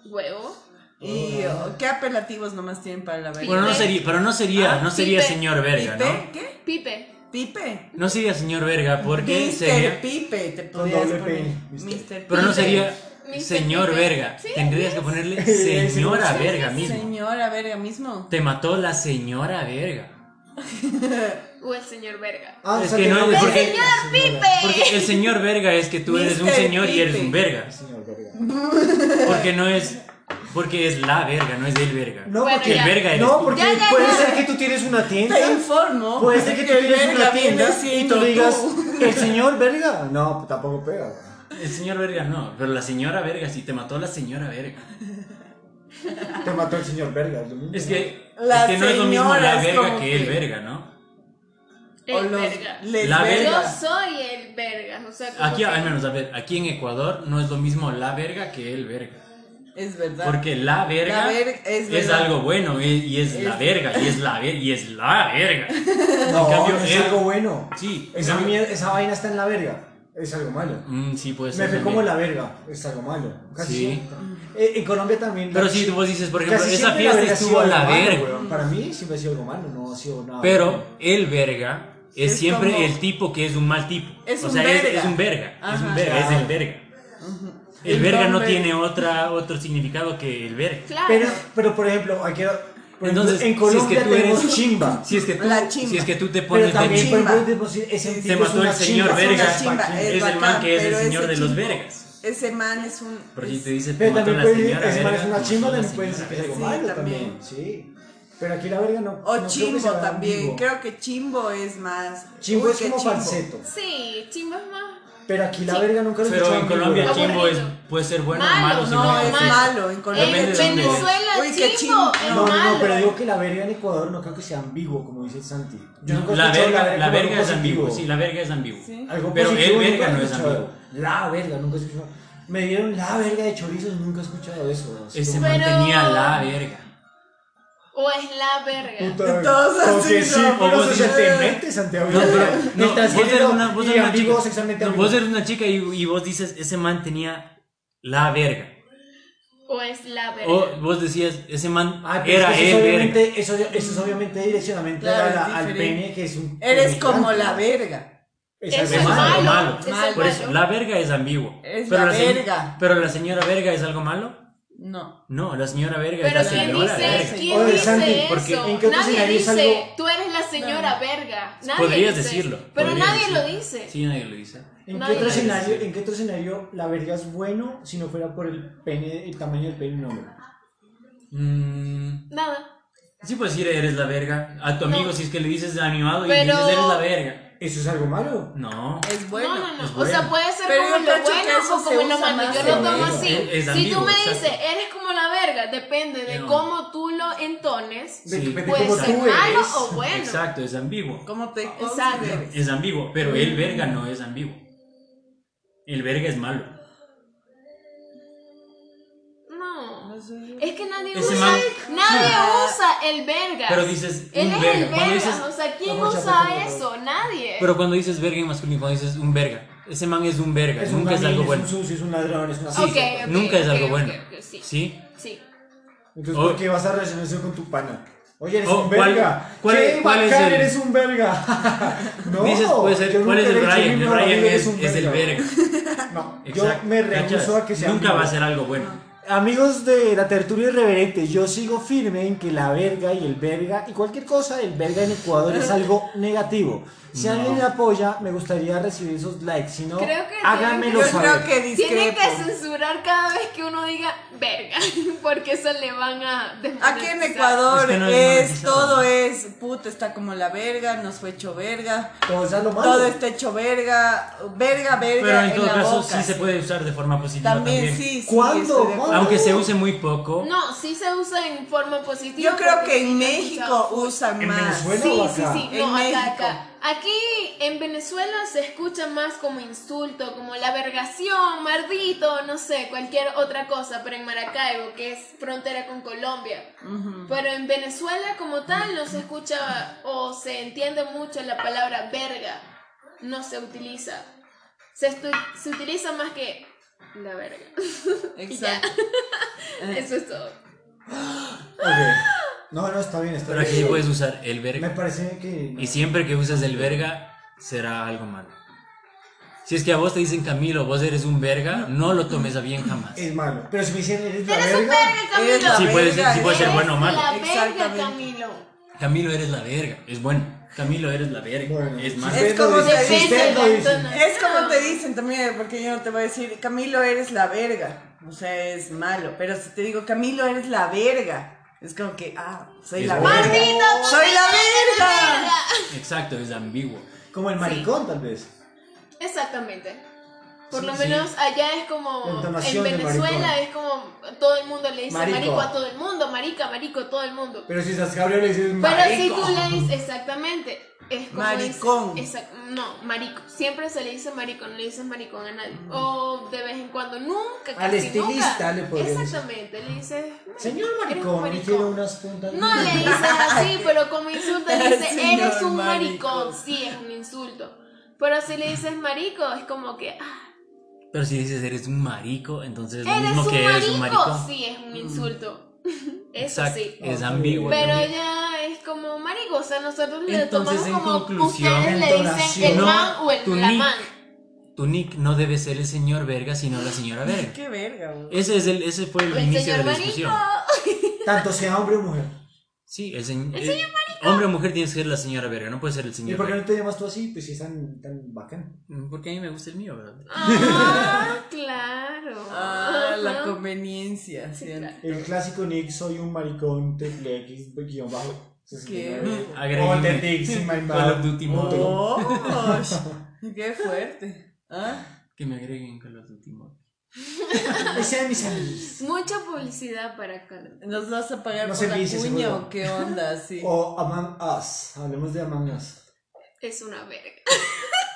Huevo. Y oh, qué apelativos nomás tienen para la verga. Bueno, no sería, pero no sería, Ah, no sería Pipe. señor verga, ¿Pipe? ¿no? ¿Qué? Pipe. Pipe. No sería señor verga porque Mister sería. Pipe, te podrías poner. mister. Mister Pero no sería Señor verga. Sí, Tendrías que ponerle señora verga mismo. Señora verga mismo. Te mató la señora verga. O el señor verga. Ah, Es que no, porque- ¡Señor Pipe! Porque el señor verga es que tú eres un señor y eres un verga. Señor verga. Porque no es. Porque es la verga, no es el verga. No, Bueno, porque el verga eres No, porque Ya, ya, puede ya. ser que tú tienes una tienda. Te informo. Puede ser que tú el tienes una tienda y tú le digas, tú. el señor verga. No, tampoco pega. El señor verga no, pero la señora verga sí te mató la señora verga. Te mató el señor verga. es lo mismo. Es que, La es que no es lo mismo la verga que el verga, ¿no? El los- verga. La verga. Yo verga. soy el verga. O sea, Aquí, que- al menos, a ver, aquí en Ecuador no es lo mismo la verga que el verga. Es verdad. Porque la verga La verga es algo bueno y, y es, la verga y es la ver- y es la verga. no, en cambio, es algo bueno. Sí, Esa, cambio- esa vaina está en la verga. Es algo malo. Mm, sí, puede Me ser. fue también. como la verga. Es algo malo. Casi Sí. siempre. Eh, en Colombia también. Pero si tú vos dices, por ejemplo, esa fiesta estuvo la verga. Para mí siempre ha sido algo malo, no ha sido nada. Pero bueno. el verga es, Es siempre como- el tipo que es un mal tipo. Es o un sea, es, verga. es un verga. es un verga, es el verga. El El verga no tiene otra, otro significado que el verga. Claro. Pero, pero por ejemplo, aquí, Entonces, si es que tú tenemos eres- chimba. Si es que tú, La chimba. si es que tú te pones de ejemplo, ese Te mató el señor chimba, verga. es el man que es el señor de los chimbo- vergas. Ese man es un. Pero si te dice, te Pero también puede señora ese man es una chimba, también puede señora ser que es algo Sí, malo también. Sí. Pero aquí la verga no. O no creo que chimbo también. Creo que chimbo es más. Chimbo Uy, es como chimbo. falseto. Sí, chimbo es más. Pero aquí la Sí. verga nunca lo he Pero en Colombia ambiguo. chimbo es, puede ser bueno o Malo, malo. No, es que- malo. En Colombia En Venezuela, Uy, qué chimbo chimbo. es No, no, malo. no, pero digo que la verga en Ecuador no creo que sea ambiguo, como dice Santi. Yo nunca he La verga, la verga es ambiguo, sí, la verga es ambiguo. Sí. Algo Pero el verga no es ambiguo. La verga, nunca he escuchado. Me dieron la verga de chorizos, nunca he escuchado eso. Así Ese como- man Pero- tenía la verga. O es la verga. Puta, Todos así, porque sí, pero Vos eso se dices- te mete, Santiago. No, pero, no, Estás vos eres una, vos eres una ambiguo chica. sexualmente No, vos eres una chica y, y vos dices, ese man tenía la verga. O es la verga. O vos decías, ese man Ah, era es que el eso, es verga. obviamente, eso, eso es obviamente direccionamiento Claro, es al diferente. pene, que es un. Eres como la verga. Es Eso algo es es malo. algo malo. Eso Malo. es Por eso, malo. la verga es ambiguo. Es pero la se- verga. Pero la señora verga es algo malo. No. No, la señora verga Pero es la ¿quién señora dice, verga. ¿quién Oye, dice Santi, eso? porque ¿en qué nadie dice, algo- tú eres la señora verga. Nadie Podrías dice decirlo. Pero podrías nadie decirlo. lo dice. Sí, nadie lo dice. ¿En qué, otro escenario, ¿En qué otro escenario la verga es bueno si no fuera por el pene, el tamaño del pene de un hombre? Mm, Nada. sí puedes decir eres la verga. A tu amigo No. si es que le dices animado y Pero- le dices eres la verga. ¿Eso es algo malo? No. Es bueno. no, no, no. es O sea, puede ser Pero como lo bueno o como lo malo. Yo lo tomo así. Es- es si ambiguo, tú me exacto. dices, eres como la verga, depende de No. cómo tú lo entones. Sí. Puede ser tú malo eres. o bueno. Exacto, es ambiguo. ¿Cómo te Exacto. consideres? Es ambiguo, pero el verga no es ambiguo. El verga es malo. No. Es que nadie Ese usa, man- nadie usa el verga. Pero dices Él es verga. el verga. dices, o sea, ¿quién usa eso? Nadie. pero cuando dices verga en masculino, cuando dices un verga, ese man es un verga, Es un nunca es algo es bueno. un sucio, es un ladrón, es una Sí, nunca es algo bueno. sí. ¿Sí? Sí. Entonces, ¿por qué vas a relacionar eso con tu pana? Oye, eres O, un ¿cuál- verga. cuál ¿Qué es- cuál es el- eres un verga. no, Dices, puede ser, ¿cuál es el Brian? El Brian es, es el verga. No, Exacto. yo me rehuso a que sea Nunca va a ser algo bueno. Amigos de la tertulia irreverente, yo sigo firme en que la verga y el verga y cualquier cosa, el verga en Ecuador es algo negativo. Si No. alguien me apoya, me gustaría recibir esos likes. Si no, Creo que háganmelo Yo tienen saber. creo que Tienen que censurar cada vez que uno diga verga, porque eso le van a Aquí en. Ecuador Es que no es es, monetizado, todo es puta, está como la verga, nos fue hecho verga, Todo es a lo malo. todo está hecho verga, verga, verga Pero en en todo la caso boca. sí se puede usar de forma positiva También, también. sí, sí. ¿Cuándo? ¿Cuándo? Aunque se use muy poco. No, sí se usa en forma positiva. Yo creo que en México usan ¿En más. Venezuela? Sí, o sí, acá? sí. En No, acá, México. acá. Aquí en Venezuela se escucha más como insulto, como la vergación, mardito, no sé, cualquier otra cosa, pero en Maracaibo, que es frontera con Colombia. Pero en Venezuela como tal no se escucha o se entiende mucho la palabra verga. No se utiliza. Se, se utiliza más que la verga. Exacto. Eso es todo. Ok. No, no, está bien, está Pero aquí sí puedes usar el Me verga. parece que. Y siempre que uses el verga, será algo malo. Si es que a vos te dicen Camilo, vos eres un verga, no lo tomes a bien jamás. Es malo. Pero si me dicen, eres la Eres un verga. verga, Camilo. Eres la Sí, puede ser, verga, sí puede ser bueno o malo. La verga, Exactamente. Camilo. Camilo, eres la verga. Es bueno. Camilo, eres la verga. Bueno, es usted Es como te si dicen. usted lo dice. Depende Es como te dicen también, porque yo no te voy a decir, Camilo, eres la verga. O sea, es malo. Pero si te digo, Camilo, eres la verga. Es como que, ah, soy Es la verga. ¡Soy la verga! Exacto, es ambiguo. Como el maricón, tal vez. Exactamente. Por Sí, lo sí. menos allá es como en Venezuela maricón. es como todo el mundo le dice Marico. marico, a todo el mundo, marica, marico, todo el mundo. Pero si estás cabrón, le dices Pero marico. si tú le dices exactamente es como Maricón. dice- exact- no, marico. Siempre se le dice marico, no le dices maricón a nadie. O de vez en cuando, nunca, Al casi estilista nunca. le decir. Exactamente, le dices Señor maricón, me quiero unas puntas. No le dices así, pero como insulto le dices, Señor eres un marico. maricón. Sí, es un insulto. Pero si le dices marico, es como que, ah, Pero si dices eres un marico, entonces es lo eres mismo un que eres un marico. Sí, es un insulto. Eso Exacto, sí. es ambiguo. Pero también. ella es como marico, o sea, nosotros le Entonces, tomamos en como conclusión, ustedes le dicen el No, man o el tu la nick. man. Tu nick no debe ser el señor verga, sino la señora verga. Qué verga. Ese, es el, ese fue el, El inicio de la marico. discusión. Tanto sea hombre o mujer. Sí, el, señor Hombre o mujer tiene que ser la señora verga, no puede ser el ¿Y señor por qué no te llamas tú así? Pues si es tan, tan bacán. Mm, Porque a mí me gusta el mío, ¿verdad? Ah, claro. Ah, la conveniencia, ¿cierto? El clásico nick, soy un maricón, triple X, guion bajo. ¿Qué? Oh, agréguenme. the dicks in my Call of. Duty Mobile. Oh, qué fuerte. ¿Ah? Que me agreguen Call of Duty Mis amigos. Mucha publicidad para Carlos. ¿Nos vas a pagar No por se la dice cuña o qué onda? Sí. O Among Us. Hablemos de Among Us. Es una verga.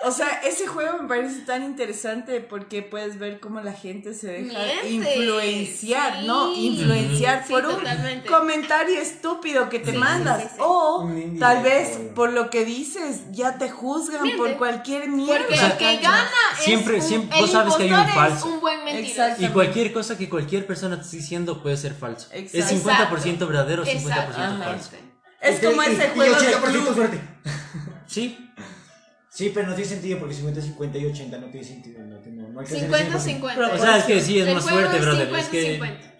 O sea, ese juego me parece tan interesante porque puedes ver cómo la gente se deja influenciar, ¿no? Influenciar por un comentario estúpido que te mandas. o tal vez por lo que dices ya te juzgan por cualquier mierda. Porque el que gana siempre, es siempre, vos sabes que hay un falso. un buen mentiroso. Y cualquier cosa que cualquier persona te esté diciendo puede ser falso. Es 50% verdadero, 50% falso. Es como ese juego de suerte. Sí. Sí, pero no tiene sentido porque 50, 50 y 80 no tiene sentido. No, no, no hay que 50, 50. O sea, es que sí, es más fuerte, brother. 50, es que... 50.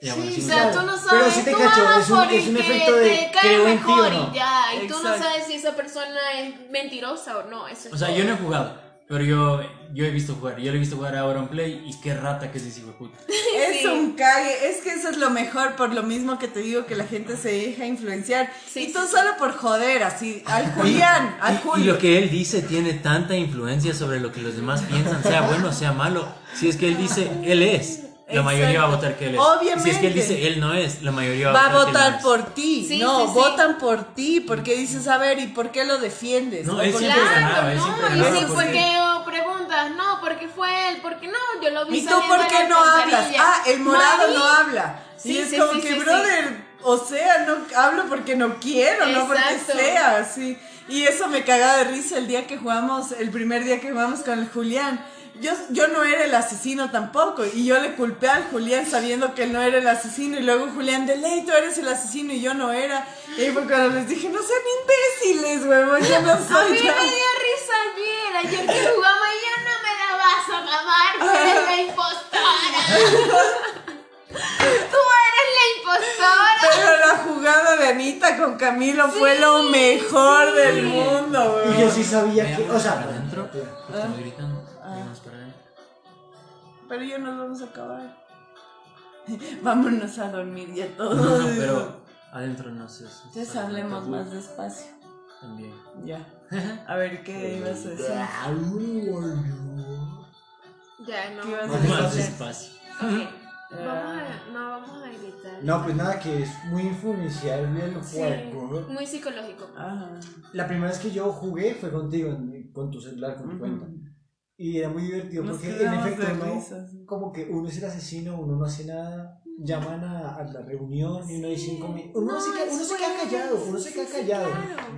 Ya, bueno, sí, o sea, tú no sabes, pero sí te cacho, es un, es un efecto de creo en ti o no. Y ya, y tú no sabes si esa persona es mentirosa o no. Eso o sea, yo no he jugado. Pero yo, yo he visto jugar, yo lo he visto jugar a Play y qué rata que es ese hijo de puta. Es un cague, es que eso es lo mejor, por lo mismo que te digo que la gente se deja influenciar. y tú solo por joder, así, al Julián, al Julián. Y lo que él dice tiene tanta influencia sobre lo que los demás piensan, sea bueno o sea malo. Si es que él dice, él es la mayoría va a votar que él es. Obviamente. Si es que él dice él no es, la mayoría va, a votar, votar por ti. no, votan por ti porque dices, a ver, ¿y por qué lo defiendes? No, él siempre claro, ganaba, él siempre no, Y si fue que preguntas, no, porque fue él, porque no, yo lo vi ¿Y tú por qué no hablas? Ah, el morado no, habla. Sí, es como que, brother, o sea, no hablo porque no quiero, no porque sea, sí. Y eso me cagaba de risa el día que jugamos, el primer día que jugamos con el Julián yo, yo no era el asesino tampoco. Y yo le culpé al Julián sabiendo que él no era el asesino. Y luego Julián, de ley, tú eres el asesino y yo no era. Y fue cuando les dije, no sean imbéciles, huevón, yo no soy. A mí me dio risa ayer, ayer que jugamos y yo no me la vas a mamar, tú eres la impostora. Tú eres la impostora. Pero la jugada de Anita con Camilo fue lo mejor del mundo, Y yo sí sabía que, o sea, adentro, pero ya nos vamos a acabar. Vámonos a dormir ya todos. No, no, pero adentro no sé. Entonces hablemos más despacio. También. Ya. A ver, ¿qué ibas a decir? Ya, no. ¿Qué ibas a decir? Más despacio. Okay. Vamos a, no, vamos a gritar. No, pues nada, que es muy influenciable el juego. muy psicológico. Ajá. La primera vez que yo jugué fue contigo, con tu celular, con tu cuenta. Y era muy divertido porque en efecto no, como que uno es el asesino, uno no hace nada, llaman a, a la reunión y uno dice cinco uno, no, se, queda, uno se queda callado, uno se queda callado.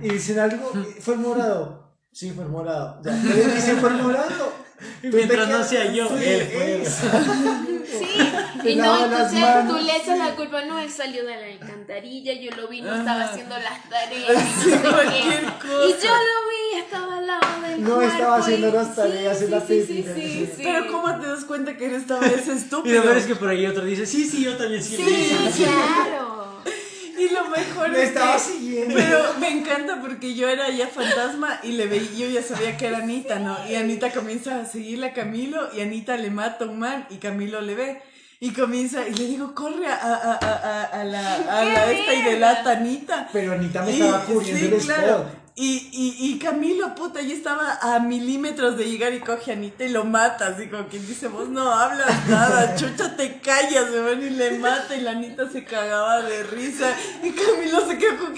y dicen algo, fue el morado, sí fue el morado, ya, y dicen fue el morado, mientras no sea yo, él fue. Sí, y no, entonces tú le echas la culpa, no, él salió de la alcantarilla, yo lo vi, no estaba haciendo las tareas. y yo lo vi, estaba al lado del No estaba haciendo las tareas en la sí, Pero ¿cómo te das cuenta que eres esta vez estúpido? Y de ver es que por ahí otro dice, sí, sí, yo también sí. Sí, claro. Y lo mejor me estaba siguiendo. Pero me encanta porque yo era ya fantasma y le veía, yo ya sabía que era Anita, ¿no? Y Anita comienza a seguirle a Camilo y Anita le mata a un man y Camilo le ve. Y comienza, y le digo, corre a, a, a, a la, a la esta y delata Anita. Pero Anita me estaba cubriendo el claro. Y, y, y Camilo, puta, ya estaba a milímetros de llegar y coge a Anita y lo mata, así como quien dice, vos no hablas nada, chucha, te callas, me van y le mata y la Anita se cagaba de risa y Camilo se quedó con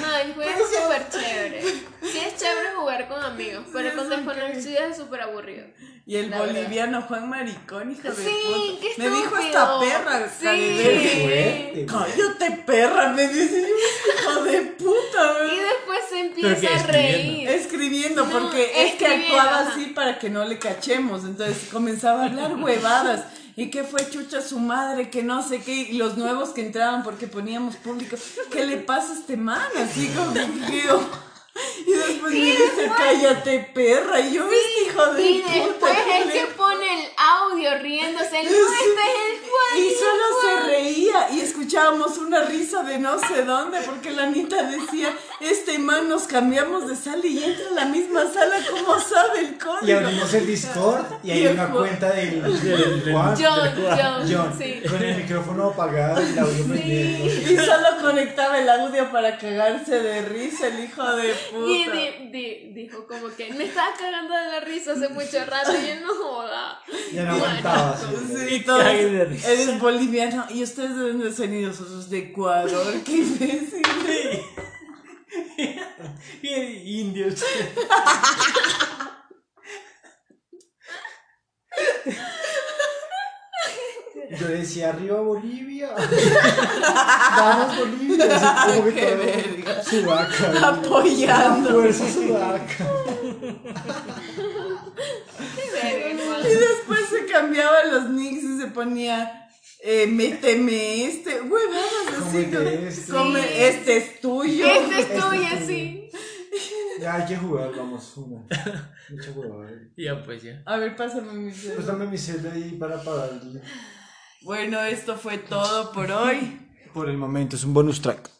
No, el juego es súper chévere. Sí es chévere jugar con amigos, pero con desconocidos es súper aburrido. Y el boliviano Juan Maricón, hijo de sí, puta. Me dijo esta perra, sí. Cállate, perra, me dice, hijo de puta. Y después se empieza a reír. Escribiendo, porque es que actuaba así para que no le cachemos. Entonces comenzaba a hablar huevadas. ¿Y qué fue chucha su madre? Que no sé qué. Y los nuevos que entraban porque poníamos público. ¿Qué le pasa a este man? Así como que y después me dice, cállate, perra. Y yo, este hijo de Y después el que pone el audio riéndose. El, no, este es el Y solo se reía. Y escuchábamos una risa de no sé dónde. Porque la Anita decía, este man nos cambiamos de sala y entra en la misma sala. ¿Cómo sabe el código? Y abrimos el Discord y hay una cuenta del, Juan. John, John, John, sí. Con el micrófono apagado y el audio sí. Y solo conectaba el audio para cagarse de risa el hijo de y dijo como que me estaba cagando de la risa hace mucho rato y yo no Ya no aguantaba. Sí, todos, eres boliviano y ustedes de dónde son nosotros de Ecuador, qué imbécil. Y indios. Yo decía, arriba Bolivia. Vamos Bolivia. Así como que verga. Sudaca. Apoyando. Fuerza Sudaca. Y después se cambiaban los nicks y se ponía. Eh, méteme este, huevadas así, Cómete como, este. come, Sí. este es tuyo. Este es Este tuya, es sí. Ya hay que jugar, vamos, una. Mucha huevada. Ya, pues ya. A ver, pásame mi Pues celular. dame mi celda ahí para pagarle. Bueno, esto fue todo por hoy. Por el momento, es un bonus track.